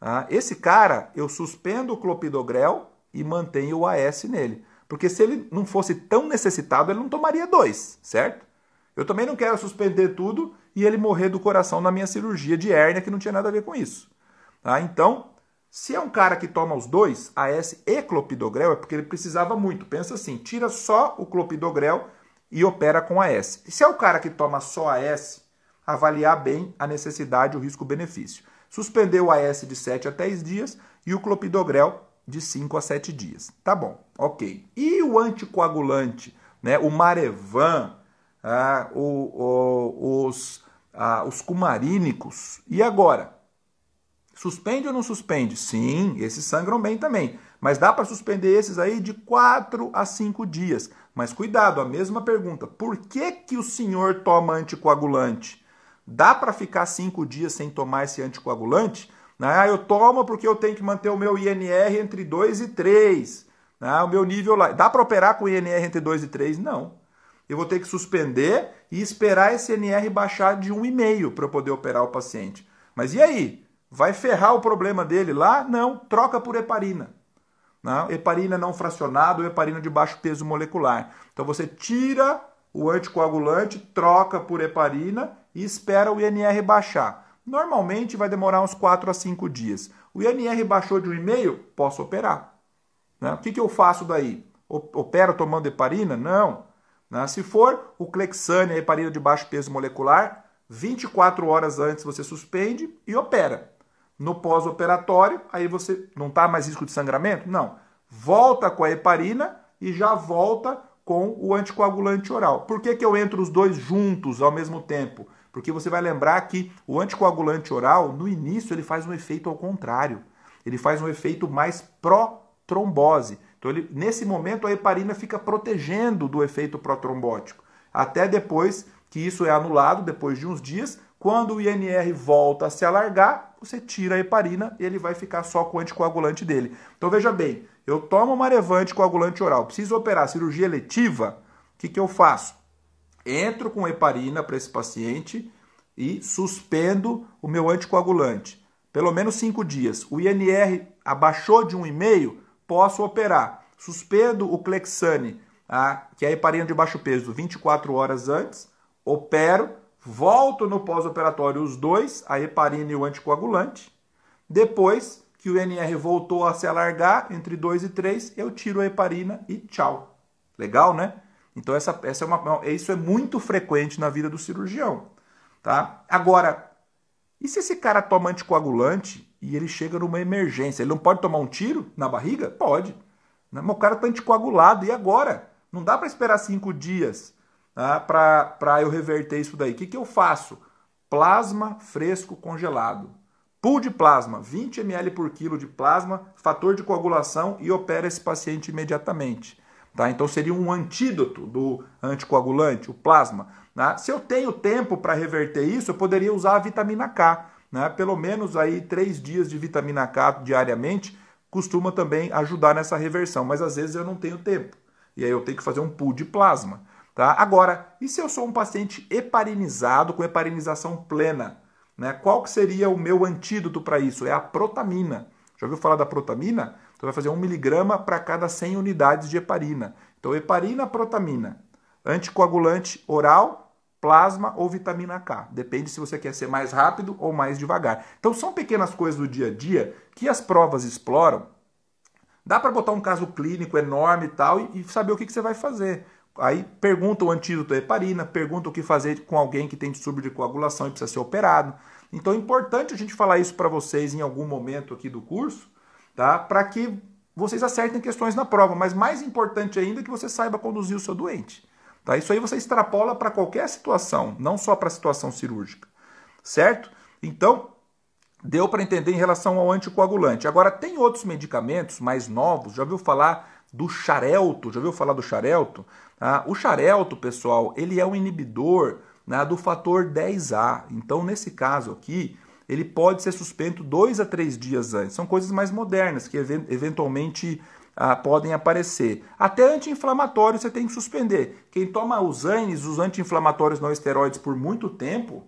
Ah, esse cara, eu suspendo o clopidogrel e mantenho o AS nele. Porque se ele não fosse tão necessitado, ele não tomaria dois, certo? Eu também não quero suspender tudo e ele morrer do coração na minha cirurgia de hérnia, que não tinha nada a ver com isso. Tá? Então, se é um cara que toma os dois, AS e clopidogrel, é porque ele precisava muito. Pensa assim, tira só o clopidogrel e opera com AS. E se é o cara que toma só AS, avaliar bem a necessidade, o risco-benefício. Suspender o AS de 7 a 10 dias e o clopidogrel de 5 a 7 dias. Tá bom, ok. E o anticoagulante, né? o Marevan, ah, o, o, os, ah, os cumarínicos. E agora? Suspende ou não suspende? Sim, esses sangram bem também. Mas dá para suspender esses aí de 4 a 5 dias. Mas cuidado, a mesma pergunta. Por que, que o senhor toma anticoagulante? Dá para ficar 5 dias sem tomar esse anticoagulante? Ah, eu tomo porque eu tenho que manter o meu INR entre 2 e 3. Ah, o meu nível lá. Dá para operar com INR entre 2 e 3? Não. Eu vou ter que suspender e esperar esse INR baixar de 1,5 para eu poder operar o paciente. Mas e aí? Vai ferrar o problema dele lá? Não, troca por heparina. Não, heparina não fracionada ou heparina de baixo peso molecular. Então você tira o anticoagulante, troca por heparina e espera o INR baixar. Normalmente vai demorar uns 4 a 5 dias. O INR baixou de 1,5, posso operar. Né? O que, que eu faço daí? Opero tomando heparina? Não. Né? Se for o Clexane, a heparina de baixo peso molecular, 24 horas antes você suspende e opera. No pós-operatório, aí você não está mais risco de sangramento? Não. Volta com a heparina e já volta com o anticoagulante oral. Por que, que eu entro os dois juntos ao mesmo tempo? Porque você vai lembrar que o anticoagulante oral, no início, ele faz um efeito ao contrário. Ele faz um efeito mais pró-trombose. Então, ele, nesse momento, a heparina fica protegendo do efeito pró-trombótico. Até depois que isso é anulado, depois de uns dias, quando o INR volta a se alargar, você tira a heparina e ele vai ficar só com o anticoagulante dele. Então veja bem, eu tomo Marevante coagulante oral, preciso operar cirurgia letiva, o que, que eu faço? entro com heparina para esse paciente e suspendo o meu anticoagulante. Pelo menos cinco dias. O INR abaixou de 1,5, posso operar. Suspendo o Clexane, a, que é a heparina de baixo peso, 24 horas antes, opero, volto no pós-operatório os dois, a heparina e o anticoagulante. Depois que o INR voltou a se alargar entre 2 e 3, eu tiro a heparina e tchau. Legal, né? Então essa, essa é uma, isso é muito frequente na vida do cirurgião. Tá? Agora, e se esse cara toma anticoagulante e ele chega numa emergência? Ele não pode tomar um tiro na barriga? Pode. Né? Mas o cara está anticoagulado, e agora? Não dá para esperar cinco dias tá? para eu reverter isso daí. O que, que eu faço? Plasma fresco congelado. Pool de plasma, 20 ml por quilo de plasma, fator de coagulação e opera esse paciente imediatamente. Tá? Então seria um antídoto do anticoagulante, o plasma. Né? Se eu tenho tempo para reverter isso, eu poderia usar a vitamina K. Né? Pelo menos aí três dias de vitamina K diariamente costuma também ajudar nessa reversão, mas às vezes eu não tenho tempo. E aí eu tenho que fazer um pool de plasma. Tá? Agora, e se eu sou um paciente heparinizado com heparinização plena? Né? Qual que seria o meu antídoto para isso? É a protamina. Já ouviu falar da protamina? Então vai fazer 1 miligrama para cada 100 unidades de heparina. Então heparina, protamina. Anticoagulante oral, plasma ou vitamina K. Depende se você quer ser mais rápido ou mais devagar. Então são pequenas coisas do dia a dia que as provas exploram. Dá para botar um caso clínico enorme e tal e, saber o que, que você vai fazer. Aí pergunta o antídoto da heparina, pergunta o que fazer com alguém que tem distúrbio de coagulação e precisa ser operado. Então é importante a gente falar isso para vocês em algum momento aqui do curso, tá? Para que vocês acertem questões na prova, mas mais importante ainda é que você saiba conduzir o seu doente. Tá? Isso aí você extrapola para qualquer situação, não só para a situação cirúrgica. Certo? Então, deu para entender em relação ao anticoagulante. Agora, tem outros medicamentos mais novos, já ouviu falar do xarelto. Já ouviu falar do xarelto? Ah, o xarelto, pessoal, ele é um inibidor né, do fator 10A. Então, nesse caso aqui, ele pode ser suspenso dois a três dias antes. São coisas mais modernas que eventualmente ah, podem aparecer. Até anti-inflamatório você tem que suspender. Quem toma os ANES, os anti-inflamatórios não esteroides, por muito tempo,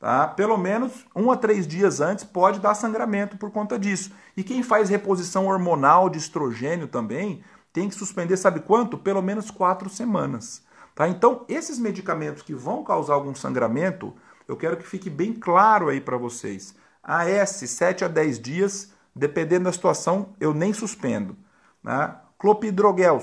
tá? pelo menos um a três dias antes pode dar sangramento por conta disso. E quem faz reposição hormonal de estrogênio também tem que suspender, sabe quanto? Pelo menos quatro semanas. Tá? Então, esses medicamentos que vão causar algum sangramento, eu quero que fique bem claro aí para vocês. AS, 7 a 10 dias, dependendo da situação, eu nem suspendo. Né? Clopidogrel,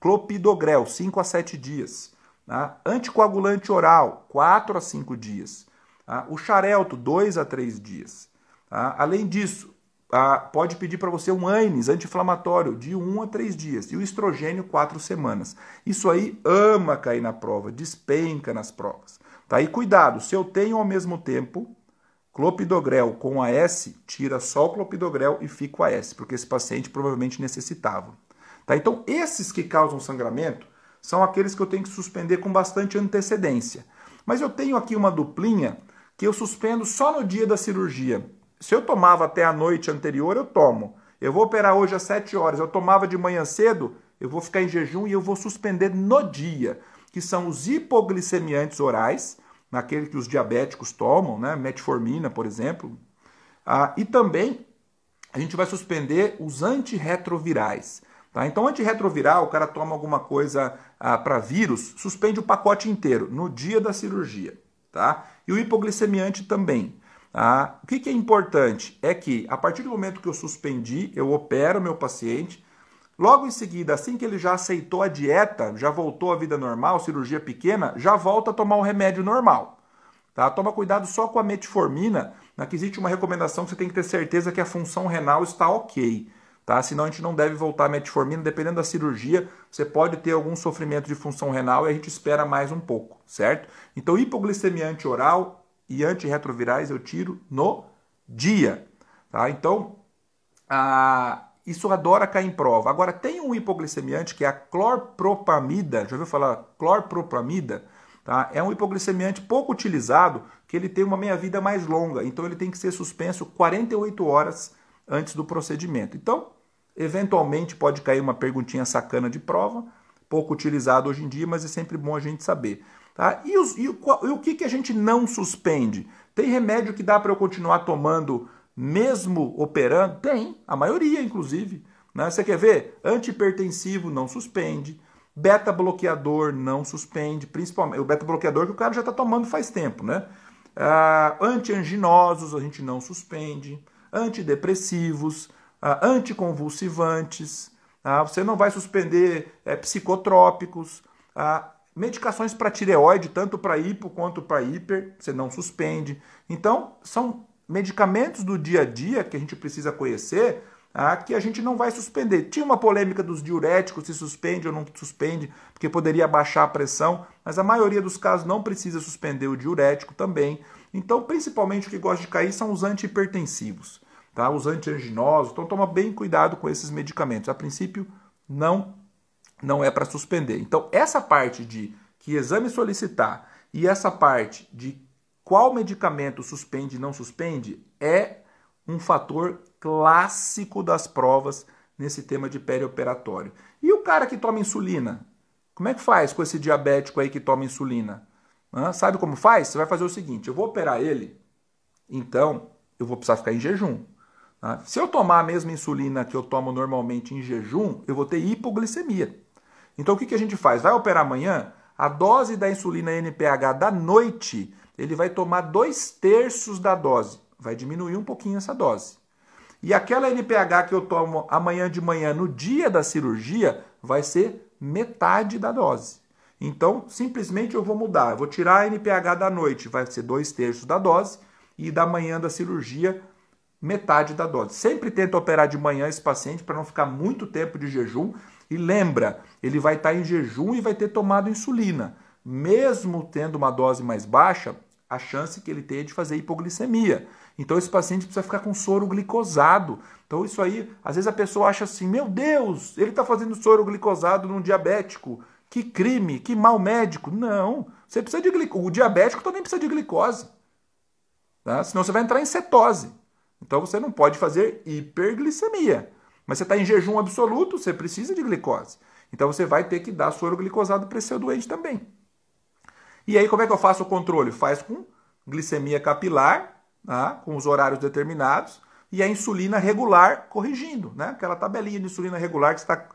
clopidogrel, 5 a 7 dias. Né? Anticoagulante oral, 4 a 5 dias. Tá? O xarelto, 2 a 3 dias. Tá? Além disso, tá? pode pedir para você um ANES anti-inflamatório de 1 a 3 dias. E o estrogênio, 4 semanas. Isso aí ama cair na prova, despenca nas provas. Tá? E cuidado, se eu tenho ao mesmo tempo Clopidogrel com AS, tira só o clopidogrel e fica o AS, porque esse paciente provavelmente necessitava. Tá? Então, esses que causam sangramento são aqueles que eu tenho que suspender com bastante antecedência. Mas eu tenho aqui uma duplinha que eu suspendo só no dia da cirurgia. Se eu tomava até a noite anterior, eu tomo. Eu vou operar hoje às 7 horas, eu tomava de manhã cedo, eu vou ficar em jejum e eu vou suspender no dia, que são os hipoglicemiantes orais, naquele que os diabéticos tomam, né? metformina, por exemplo. Ah, e também a gente vai suspender os antirretrovirais. Tá? Então, antirretroviral, o cara toma alguma coisa ah, para vírus, suspende o pacote inteiro no dia da cirurgia. Tá? E o hipoglicemiante também. Tá? O que, que é importante? É que a partir do momento que eu suspendi, eu opero meu paciente, Logo em seguida, assim que ele já aceitou a dieta, já voltou à vida normal, cirurgia pequena, já volta a tomar o remédio normal. Tá? Toma cuidado só com a metformina, na que existe uma recomendação que você tem que ter certeza que a função renal está ok. Tá? Senão a gente não deve voltar a metformina, dependendo da cirurgia, você pode ter algum sofrimento de função renal e a gente espera mais um pouco, certo? Então, hipoglicemia antioral e antirretrovirais eu tiro no dia. Tá? Então, a, isso adora cair em prova. Agora, tem um hipoglicemiante que é a clorpropamida. Já ouviu falar clorpropamida? Tá? É um hipoglicemiante pouco utilizado, que ele tem uma meia-vida mais longa. Então, ele tem que ser suspenso 48 horas antes do procedimento. Então, eventualmente pode cair uma perguntinha sacana de prova, pouco utilizado hoje em dia, mas é sempre bom a gente saber. Tá? E, os, e, o, e o que, que a gente não suspende? Tem remédio que dá para eu continuar tomando mesmo operando? Tem, a maioria, inclusive. Né? Você quer ver? Antihipertensivo não suspende. Beta bloqueador não suspende, principalmente o beta bloqueador que o cara já está tomando faz tempo, né? Ah, antianginosos a gente não suspende, antidepressivos, ah, anticonvulsivantes, ah, você não vai suspender é, psicotrópicos, ah, medicações para tireoide, tanto para hipo quanto para hiper, você não suspende. Então, são medicamentos do dia a dia que a gente precisa conhecer, ah, que a gente não vai suspender. Tinha uma polêmica dos diuréticos, se suspende ou não suspende, porque poderia baixar a pressão, mas a maioria dos casos não precisa suspender o diurético também. Então, principalmente o que gosta de cair são os antihipertensivos, tá? os antianginosos. Então, toma bem cuidado com esses medicamentos. A princípio, não, não é para suspender. Então, essa parte de que exame solicitar e essa parte de qual medicamento suspende e não suspende é um fator clássico das provas nesse tema de perioperatório. E o cara que toma insulina? Como é que faz com esse diabético aí que toma insulina? Hã? Sabe como faz? Você vai fazer o seguinte: eu vou operar ele, então eu vou precisar ficar em jejum. Tá? Se eu tomar a mesma insulina que eu tomo normalmente em jejum, eu vou ter hipoglicemia. Então o que, que a gente faz? Vai operar amanhã? A dose da insulina NPH da noite ele vai tomar dois terços da dose. Vai diminuir um pouquinho essa dose. E aquela NPH que eu tomo amanhã de manhã no dia da cirurgia vai ser metade da dose. Então, simplesmente eu vou mudar. Eu vou tirar a NPH da noite, vai ser dois terços da dose, e da manhã da cirurgia, metade da dose. Sempre tenta operar de manhã esse paciente para não ficar muito tempo de jejum. E lembra, ele vai estar em jejum e vai ter tomado insulina. Mesmo tendo uma dose mais baixa, a chance que ele tem é de fazer hipoglicemia. Então esse paciente precisa ficar com soro glicosado. Então isso aí, às vezes a pessoa acha assim, meu Deus, ele está fazendo soro glicosado num diabético. Que crime, que mal médico. Não, você precisa de glicose. O diabético também precisa de glicose. Tá? Senão você vai entrar em cetose. Então você não pode fazer hiperglicemia. Mas você está em jejum absoluto, você precisa de glicose. Então você vai ter que dar soro glicosado para esse seu doente também. E aí como é que eu faço o controle? Faz com glicemia capilar, tá? com os horários determinados, e a insulina regular corrigindo, né? Aquela tabelinha de insulina regular que está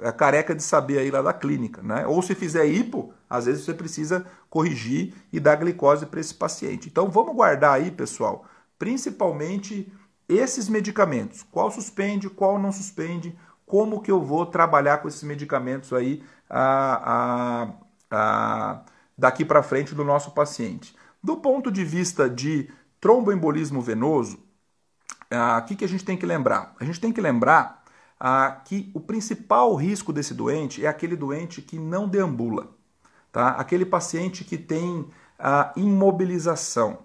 é, careca de saber aí lá da clínica, né? Ou se fizer hipo, às vezes você precisa corrigir e dar glicose para esse paciente. Então vamos guardar aí, pessoal, principalmente esses medicamentos. Qual suspende, qual não suspende, como que eu vou trabalhar com esses medicamentos aí a, a, a, daqui para frente do nosso paciente. Do ponto de vista de tromboembolismo venoso, o que, que a gente tem que lembrar? A gente tem que lembrar ah, que o principal risco desse doente é aquele doente que não deambula, tá? aquele paciente que tem a imobilização, né?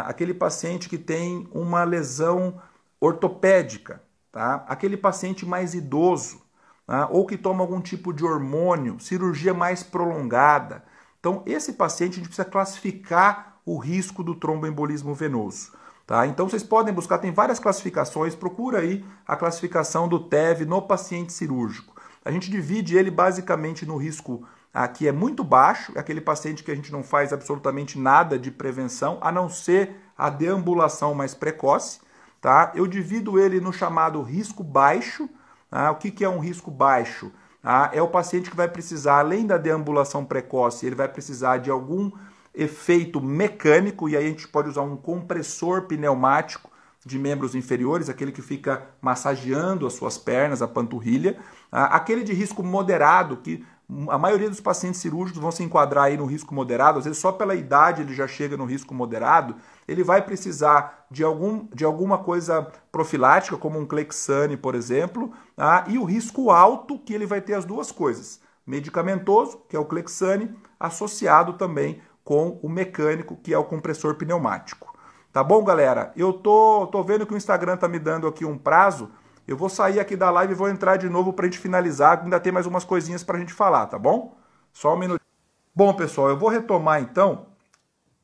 Aquele paciente que tem uma lesão ortopédica, tá? aquele paciente mais idoso, tá? ou que toma algum tipo de hormônio, cirurgia mais prolongada. Então, esse paciente a gente precisa classificar o risco do tromboembolismo venoso. Tá? Então vocês podem buscar, tem várias classificações, procura aí a classificação do TEV no paciente cirúrgico. A gente divide ele basicamente no risco aqui é muito baixo, é aquele paciente que a gente não faz absolutamente nada de prevenção, a não ser a deambulação mais precoce. Tá? Eu divido ele no chamado risco baixo. Tá? O que, que é um risco baixo? Tá? É o paciente que vai precisar, além da deambulação precoce, ele vai precisar de algum efeito mecânico, e aí a gente pode usar um compressor pneumático de membros inferiores, aquele que fica massageando as suas pernas, a panturrilha. Ah, aquele de risco moderado, que a maioria dos pacientes cirúrgicos vão se enquadrar aí no risco moderado, às vezes só pela idade ele já chega no risco moderado, ele vai precisar de, algum, de alguma coisa profilática, como um Clexane, por exemplo, ah, e o risco alto, que ele vai ter as duas coisas, medicamentoso, que é o Clexane, associado também com o mecânico, que é o compressor pneumático. Tá bom, galera? Eu tô, tô vendo que o Instagram tá me dando aqui um prazo. Eu vou sair aqui da live e vou entrar de novo para a gente finalizar. Ainda tem mais umas coisinhas para a gente falar, tá bom? Só um minuto. Bom, pessoal, eu vou retomar então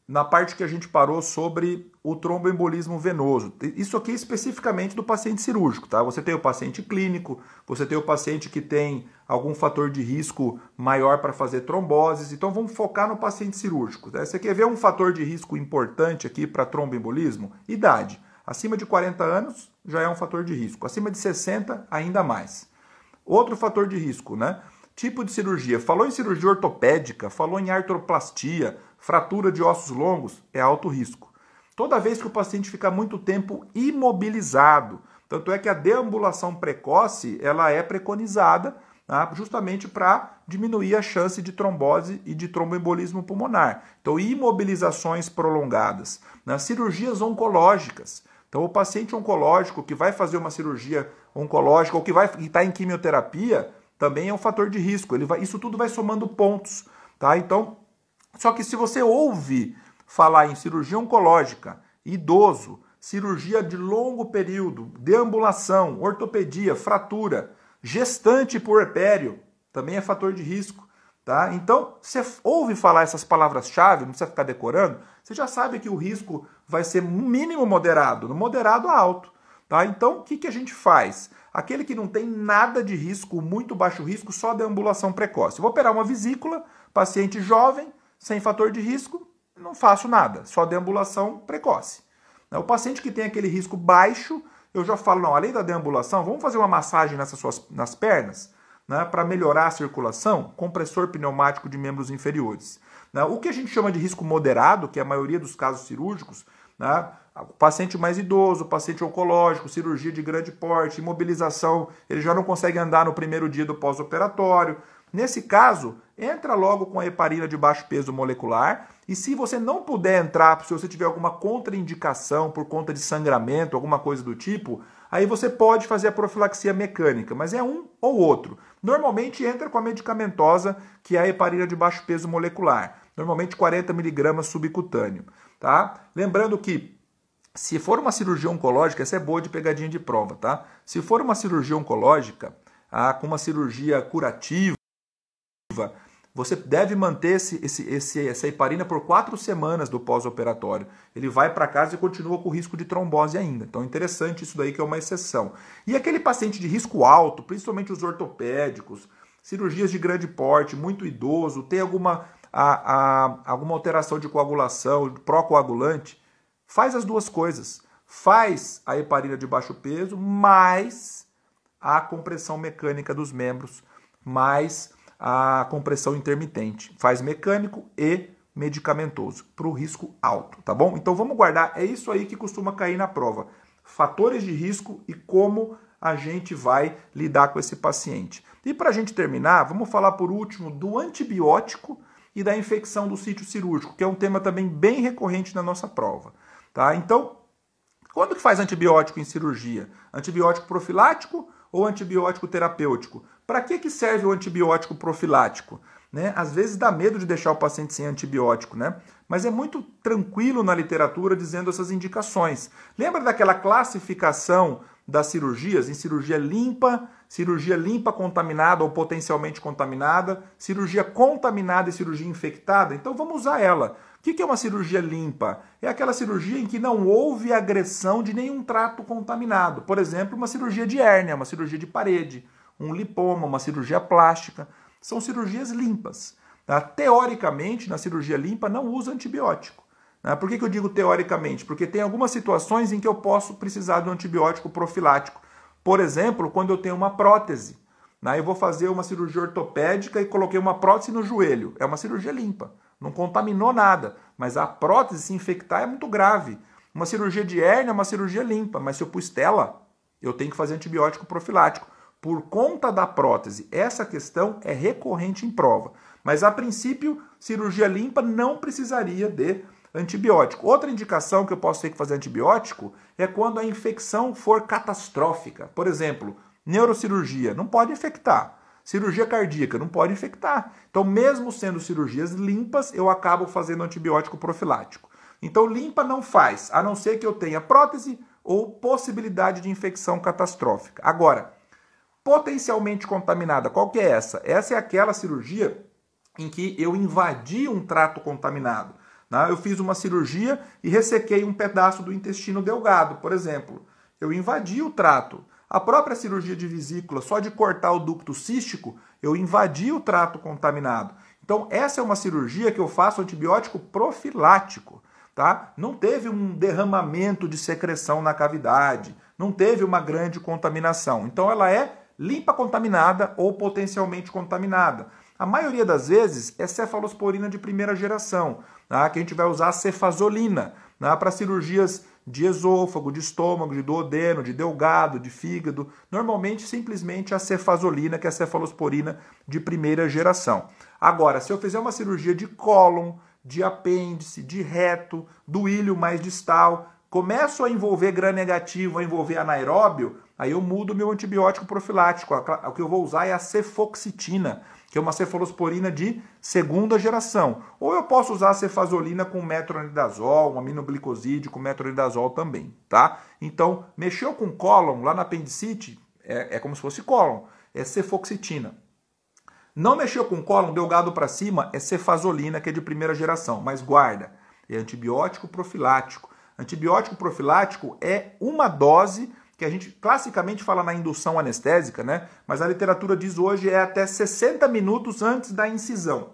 na parte que a gente parou sobre o tromboembolismo venoso. Isso aqui é especificamente do paciente cirúrgico, tá? Você tem o paciente clínico, você tem o paciente que tem algum fator de risco maior para fazer tromboses. Então vamos focar no paciente cirúrgico. Né? Você quer ver um fator de risco importante aqui para tromboembolismo? Idade. Acima de 40 anos já é um fator de risco. Acima de 60, ainda mais. Outro fator de risco, né? Tipo de cirurgia. Falou em cirurgia ortopédica, falou em artroplastia, fratura de ossos longos, é alto risco. Toda vez que o paciente fica muito tempo imobilizado, tanto é que a deambulação precoce ela é preconizada tá? justamente para diminuir a chance de trombose e de tromboembolismo pulmonar. Então, imobilizações prolongadas, né? cirurgias oncológicas. Então, o paciente oncológico que vai fazer uma cirurgia oncológica ou que vai estar em quimioterapia também é um fator de risco. Ele vai, isso tudo vai somando pontos, tá? Então, só que se você ouve falar em cirurgia oncológica, idoso, cirurgia de longo período, deambulação, ortopedia, fratura, Gestante puerpério também é fator de risco. Tá? Então, você ouve falar essas palavras-chave, não precisa ficar decorando, você já sabe que o risco vai ser mínimo moderado, no moderado a alto. Tá? Então, o que, que a gente faz? Aquele que não tem nada de risco, muito baixo risco, só deambulação precoce. vou operar uma vesícula, paciente jovem, sem fator de risco, não faço nada, só deambulação precoce. O paciente que tem aquele risco baixo, eu já falo, não, além da deambulação, vamos fazer uma massagem nessas suas, nas pernas, né, para melhorar a circulação, compressor pneumático de membros inferiores. O que a gente chama de risco moderado, que é a maioria dos casos cirúrgicos, né, paciente mais idoso, paciente oncológico, cirurgia de grande porte, imobilização, ele já não consegue andar no primeiro dia do pós-operatório. Nesse caso, entra logo com a heparina de baixo peso molecular e se você não puder entrar, se você tiver alguma contraindicação por conta de sangramento, alguma coisa do tipo, aí você pode fazer a profilaxia mecânica, mas é um ou outro. Normalmente entra com a medicamentosa, que é a heparina de baixo peso molecular, normalmente 40 miligramas subcutâneo, tá? Lembrando que se for uma cirurgia oncológica, essa é boa de pegadinha de prova, tá? Se for uma cirurgia oncológica, ah, com uma cirurgia curativa, você deve manter esse, esse, esse, essa heparina por quatro semanas do pós-operatório. Ele vai para casa e continua com risco de trombose ainda. Então, interessante isso daí que é uma exceção. E aquele paciente de risco alto, principalmente os ortopédicos, cirurgias de grande porte, muito idoso, tem alguma, a, a, alguma alteração de coagulação, pró-coagulante, faz as duas coisas. Faz a heparina de baixo peso, mais a compressão mecânica dos membros, mais a compressão intermitente. Faz mecânico e medicamentoso, para o risco alto, tá bom? Então vamos guardar, é isso aí que costuma cair na prova. Fatores de risco e como a gente vai lidar com esse paciente. E para a gente terminar, vamos falar por último do antibiótico e da infecção do sítio cirúrgico, que é um tema também bem recorrente na nossa prova. Tá? Então, quando que faz antibiótico em cirurgia? Antibiótico profilático ou antibiótico terapêutico? Para que, que serve o antibiótico profilático? Né? Às vezes dá medo de deixar o paciente sem antibiótico, né? Mas é muito tranquilo na literatura dizendo essas indicações. Lembra daquela classificação das cirurgias em cirurgia limpa, cirurgia limpa contaminada ou potencialmente contaminada, cirurgia contaminada e cirurgia infectada? Então vamos usar ela. O que é uma cirurgia limpa? É aquela cirurgia em que não houve agressão de nenhum trato contaminado. Por exemplo, uma cirurgia de hérnia, uma cirurgia de parede, um lipoma, uma cirurgia plástica. São cirurgias limpas. Tá? Teoricamente, na cirurgia limpa, não usa antibiótico. Né? Por que, que eu digo teoricamente? Porque tem algumas situações em que eu posso precisar de um antibiótico profilático. Por exemplo, quando eu tenho uma prótese. Né? Eu vou fazer uma cirurgia ortopédica e coloquei uma prótese no joelho. É uma cirurgia limpa não contaminou nada, mas a prótese se infectar é muito grave. Uma cirurgia de hérnia é uma cirurgia limpa, mas se eu pus tela, eu tenho que fazer antibiótico profilático. Por conta da prótese, essa questão é recorrente em prova. Mas a princípio, cirurgia limpa não precisaria de antibiótico. Outra indicação que eu posso ter que fazer antibiótico é quando a infecção for catastrófica. Por exemplo, neurocirurgia, não pode infectar. Cirurgia cardíaca não pode infectar. Então, mesmo sendo cirurgias limpas, eu acabo fazendo antibiótico profilático. Então, limpa não faz, a não ser que eu tenha prótese ou possibilidade de infecção catastrófica. Agora, potencialmente contaminada, qual que é essa? Essa é aquela cirurgia em que eu invadi um trato contaminado. Né? Eu fiz uma cirurgia e ressequei um pedaço do intestino delgado, por exemplo. Eu invadi o trato. A própria cirurgia de vesícula, só de cortar o ducto cístico, eu invadi o trato contaminado. Então, essa é uma cirurgia que eu faço antibiótico profilático. Tá? Não teve um derramamento de secreção na cavidade, não teve uma grande contaminação. Então, ela é limpa contaminada ou potencialmente contaminada. A maioria das vezes é cefalosporina de primeira geração, tá? que a gente vai usar cefazolina tá? para cirurgias de esôfago, de estômago, de duodeno, de delgado, de fígado, normalmente simplesmente a cefazolina, que é a cefalosporina de primeira geração. Agora, se eu fizer uma cirurgia de cólon, de apêndice, de reto, do ilho mais distal, começo a envolver gram negativo, a envolver anaeróbio, aí eu mudo meu antibiótico profilático. O que eu vou usar é a cefoxitina que é uma cefalosporina de segunda geração. Ou eu posso usar a cefazolina com metronidazol, um aminoglicosídeo com metronidazol também, tá? Então, mexeu com cólon lá na apendicite, é, é como se fosse cólon, é cefoxitina. Não mexeu com cólon, deu gado para cima, é cefazolina, que é de primeira geração, mas guarda, é antibiótico profilático. Antibiótico profilático é uma dose que a gente classicamente fala na indução anestésica, né? Mas a literatura diz hoje é até 60 minutos antes da incisão.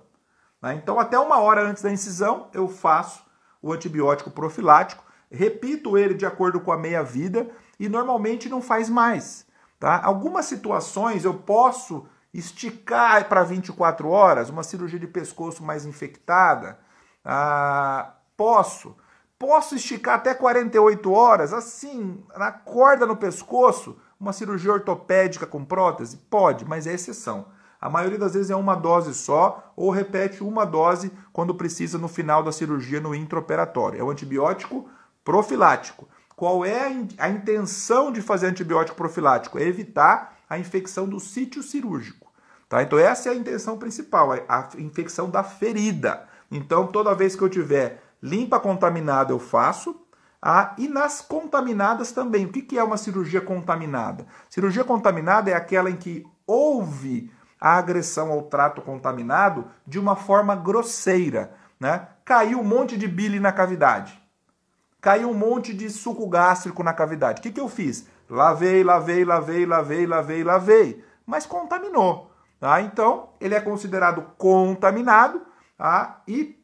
Né? Então, até uma hora antes da incisão, eu faço o antibiótico profilático, repito ele de acordo com a meia-vida e normalmente não faz mais. Tá? Algumas situações eu posso esticar para 24 horas, uma cirurgia de pescoço mais infectada, ah, posso. Posso esticar até 48 horas, assim, na corda no pescoço, uma cirurgia ortopédica com prótese? Pode, mas é exceção. A maioria das vezes é uma dose só ou repete uma dose quando precisa no final da cirurgia no intraoperatório. É o antibiótico profilático. Qual é a intenção de fazer antibiótico profilático? É evitar a infecção do sítio cirúrgico. Tá? Então essa é a intenção principal, a infecção da ferida. Então toda vez que eu tiver Limpa contaminada eu faço. Ah, e nas contaminadas também. O que, que é uma cirurgia contaminada? Cirurgia contaminada é aquela em que houve a agressão ao trato contaminado de uma forma grosseira. Né? Caiu um monte de bile na cavidade. Caiu um monte de suco gástrico na cavidade. O que, que eu fiz? Lavei, lavei, lavei, lavei, lavei, lavei. Mas contaminou. Tá? Então, ele é considerado contaminado tá? e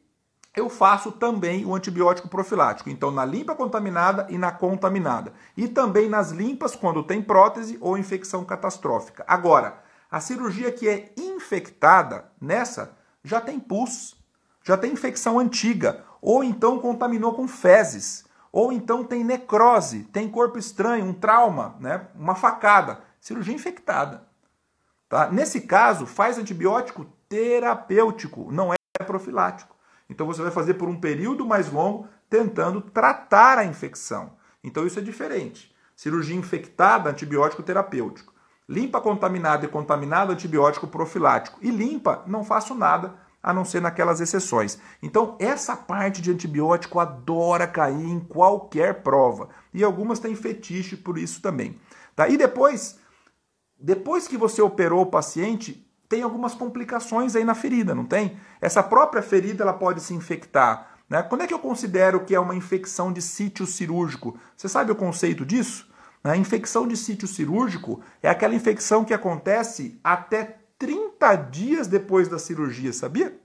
eu faço também o antibiótico profilático. Então, na limpa contaminada e na contaminada. E também nas limpas, quando tem prótese ou infecção catastrófica. Agora, a cirurgia que é infectada, nessa, já tem pus, já tem infecção antiga, ou então contaminou com fezes, ou então tem necrose, tem corpo estranho, um trauma, né? uma facada. Cirurgia infectada. Tá? Nesse caso, faz antibiótico terapêutico, não é profilático. Então você vai fazer por um período mais longo tentando tratar a infecção. Então isso é diferente. Cirurgia infectada, antibiótico terapêutico. Limpa contaminado e contaminado, antibiótico profilático. E limpa, não faço nada, a não ser naquelas exceções. Então, essa parte de antibiótico adora cair em qualquer prova. E algumas têm fetiche por isso também. Tá? E depois, depois que você operou o paciente, tem algumas complicações aí na ferida, não tem? Essa própria ferida ela pode se infectar. Né? Quando é que eu considero que é uma infecção de sítio cirúrgico? Você sabe o conceito disso? A infecção de sítio cirúrgico é aquela infecção que acontece até 30 dias depois da cirurgia, sabia?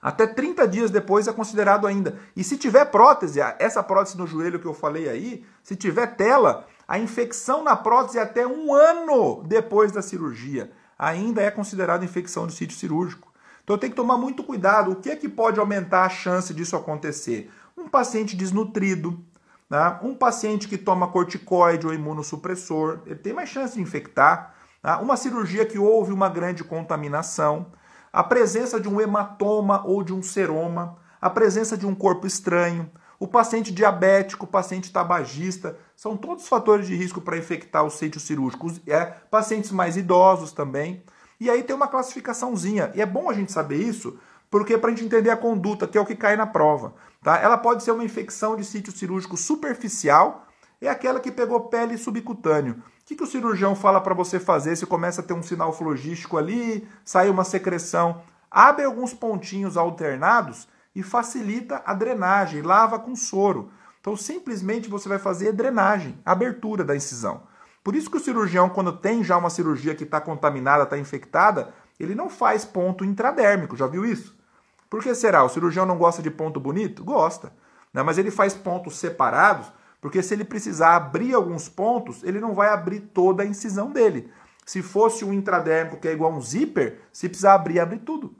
Até 30 dias depois é considerado ainda. E se tiver prótese, essa prótese no joelho que eu falei aí, se tiver tela, a infecção na prótese é até um ano depois da cirurgia ainda é considerado infecção de sítio cirúrgico. Então tem que tomar muito cuidado. O que é que pode aumentar a chance disso acontecer? Um paciente desnutrido, né? um paciente que toma corticoide ou imunossupressor, ele tem mais chance de infectar. Né? Uma cirurgia que houve uma grande contaminação, a presença de um hematoma ou de um seroma, a presença de um corpo estranho, o paciente diabético, o paciente tabagista, são todos fatores de risco para infectar o sítio cirúrgico. É, pacientes mais idosos também. E aí tem uma classificaçãozinha. E é bom a gente saber isso, porque para a gente entender a conduta, que é o que cai na prova. Tá? Ela pode ser uma infecção de sítio cirúrgico superficial, é aquela que pegou pele subcutâneo. O que, que o cirurgião fala para você fazer se começa a ter um sinal flogístico ali, sai uma secreção? Abre alguns pontinhos alternados e facilita a drenagem, lava com soro. Então, simplesmente você vai fazer drenagem, abertura da incisão. Por isso que o cirurgião, quando tem já uma cirurgia que está contaminada, está infectada, ele não faz ponto intradérmico. Já viu isso? Por que será? O cirurgião não gosta de ponto bonito? Gosta. Né? Mas ele faz pontos separados, porque se ele precisar abrir alguns pontos, ele não vai abrir toda a incisão dele. Se fosse um intradérmico que é igual a um zíper, se precisar abrir, abre tudo.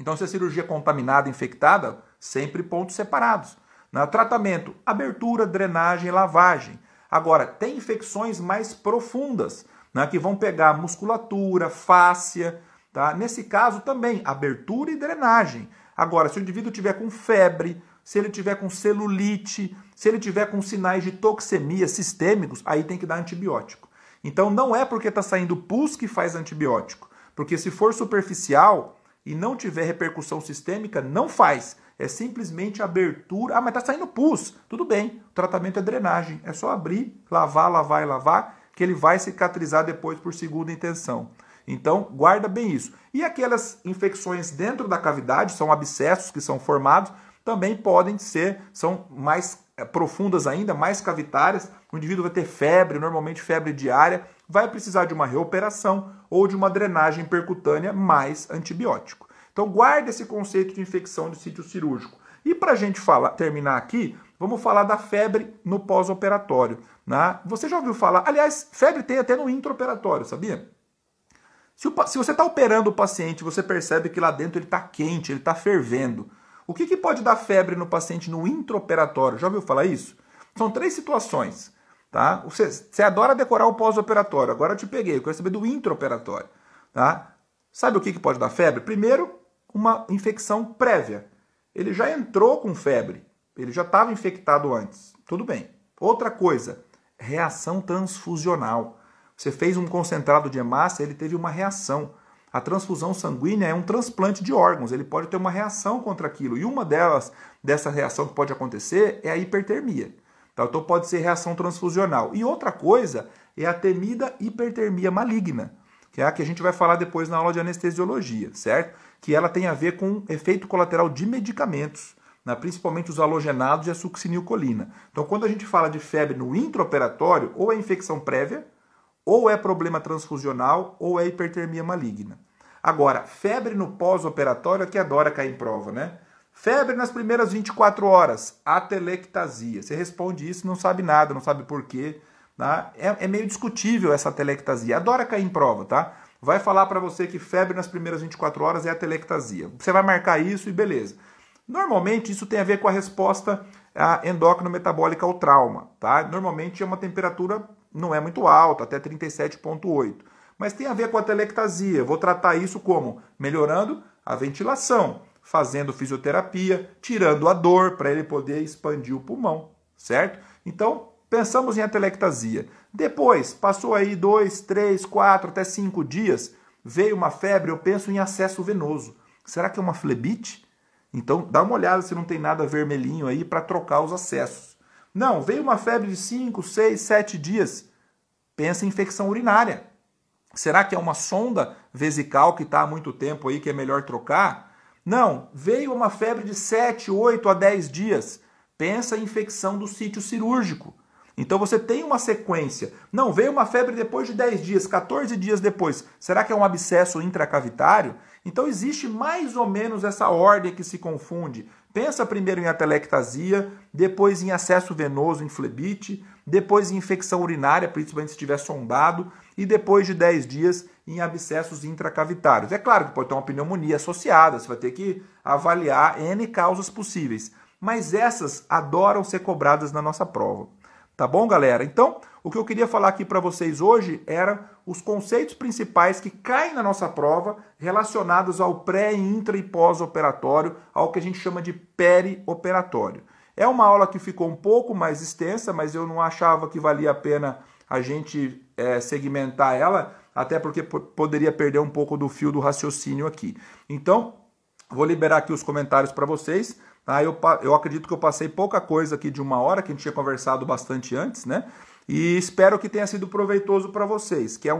Então, se a cirurgia é contaminada, infectada, sempre pontos separados. No tratamento, abertura, drenagem, lavagem. Agora, tem infecções mais profundas, né, que vão pegar musculatura, fáscia. Tá? Nesse caso também, abertura e drenagem. Agora, se o indivíduo tiver com febre, se ele tiver com celulite, se ele tiver com sinais de toxemia sistêmicos, aí tem que dar antibiótico. Então não é porque está saindo pus que faz antibiótico. Porque se for superficial, e não tiver repercussão sistêmica, não faz. É simplesmente abertura. Ah, mas tá saindo pus. Tudo bem. O tratamento é drenagem. É só abrir, lavar, lavar e lavar, que ele vai cicatrizar depois por segunda intenção. Então, guarda bem isso. E aquelas infecções dentro da cavidade, são abscessos que são formados, também podem ser, são mais é, profundas ainda, mais cavitárias. O indivíduo vai ter febre, normalmente febre diária, vai precisar de uma reoperação ou de uma drenagem percutânea mais antibiótico. Então guarde esse conceito de infecção de sítio cirúrgico. E para a gente falar, terminar aqui, vamos falar da febre no pós-operatório. Né? Você já ouviu falar? Aliás, febre tem até no intraoperatório, sabia? Se, o, se você está operando o paciente, você percebe que lá dentro ele está quente, ele está fervendo. O que, que pode dar febre no paciente no intraoperatório? Já ouviu falar isso? São três situações. Tá? Você, você adora decorar o pós-operatório, agora eu te peguei, eu quero saber do intraoperatório. Tá? Sabe o que, que pode dar febre? Primeiro, uma infecção prévia. Ele já entrou com febre, ele já estava infectado antes. Tudo bem. Outra coisa, reação transfusional. Você fez um concentrado de hemácia, ele teve uma reação. A transfusão sanguínea é um transplante de órgãos, ele pode ter uma reação contra aquilo. E uma delas, dessa reação que pode acontecer, é a hipertermia. Tá? Então pode ser reação transfusional. E outra coisa é a temida hipertermia maligna, que é a que a gente vai falar depois na aula de anestesiologia, certo? Que ela tem a ver com efeito colateral de medicamentos, né? principalmente os halogenados e a succinilcolina. Então quando a gente fala de febre no intraoperatório, ou é infecção prévia, ou é problema transfusional ou é hipertermia maligna. Agora, febre no pós-operatório é que adora cair em prova, né? Febre nas primeiras 24 horas, atelectasia. Você responde isso não sabe nada, não sabe por quê. Tá? É, é meio discutível essa atelectasia. Adora cair em prova, tá? Vai falar para você que febre nas primeiras 24 horas é atelectasia. Você vai marcar isso e beleza. Normalmente isso tem a ver com a resposta endócrino-metabólica ao trauma, tá? Normalmente é uma temperatura não é muito alta, até 37,8. Mas tem a ver com a telectasia. Vou tratar isso como melhorando a ventilação, fazendo fisioterapia, tirando a dor para ele poder expandir o pulmão, certo? Então, pensamos em atelectasia. Depois, passou aí dois, três, quatro, até cinco dias, veio uma febre, eu penso em acesso venoso. Será que é uma flebite? Então, dá uma olhada se não tem nada vermelhinho aí para trocar os acessos. Não, veio uma febre de 5, 6, 7 dias. Pensa em infecção urinária. Será que é uma sonda vesical que está há muito tempo aí que é melhor trocar? Não, veio uma febre de 7, 8 a 10 dias. Pensa em infecção do sítio cirúrgico. Então você tem uma sequência. Não, veio uma febre depois de 10 dias, 14 dias depois. Será que é um abscesso intracavitário? Então existe mais ou menos essa ordem que se confunde. Pensa primeiro em atelectasia, depois em acesso venoso em flebite, depois em infecção urinária, principalmente se estiver sondado, e depois de 10 dias em abscessos intracavitários. É claro que pode ter uma pneumonia associada, você vai ter que avaliar N causas possíveis, mas essas adoram ser cobradas na nossa prova. Tá bom, galera? Então, o que eu queria falar aqui para vocês hoje era os conceitos principais que caem na nossa prova relacionados ao pré, intra e pós-operatório, ao que a gente chama de perioperatório. É uma aula que ficou um pouco mais extensa, mas eu não achava que valia a pena a gente é, segmentar ela, até porque poderia perder um pouco do fio do raciocínio aqui. Então, vou liberar aqui os comentários para vocês. Tá? Eu, eu acredito que eu passei pouca coisa aqui de uma hora, que a gente tinha conversado bastante antes, né? E espero que tenha sido proveitoso para vocês, que é um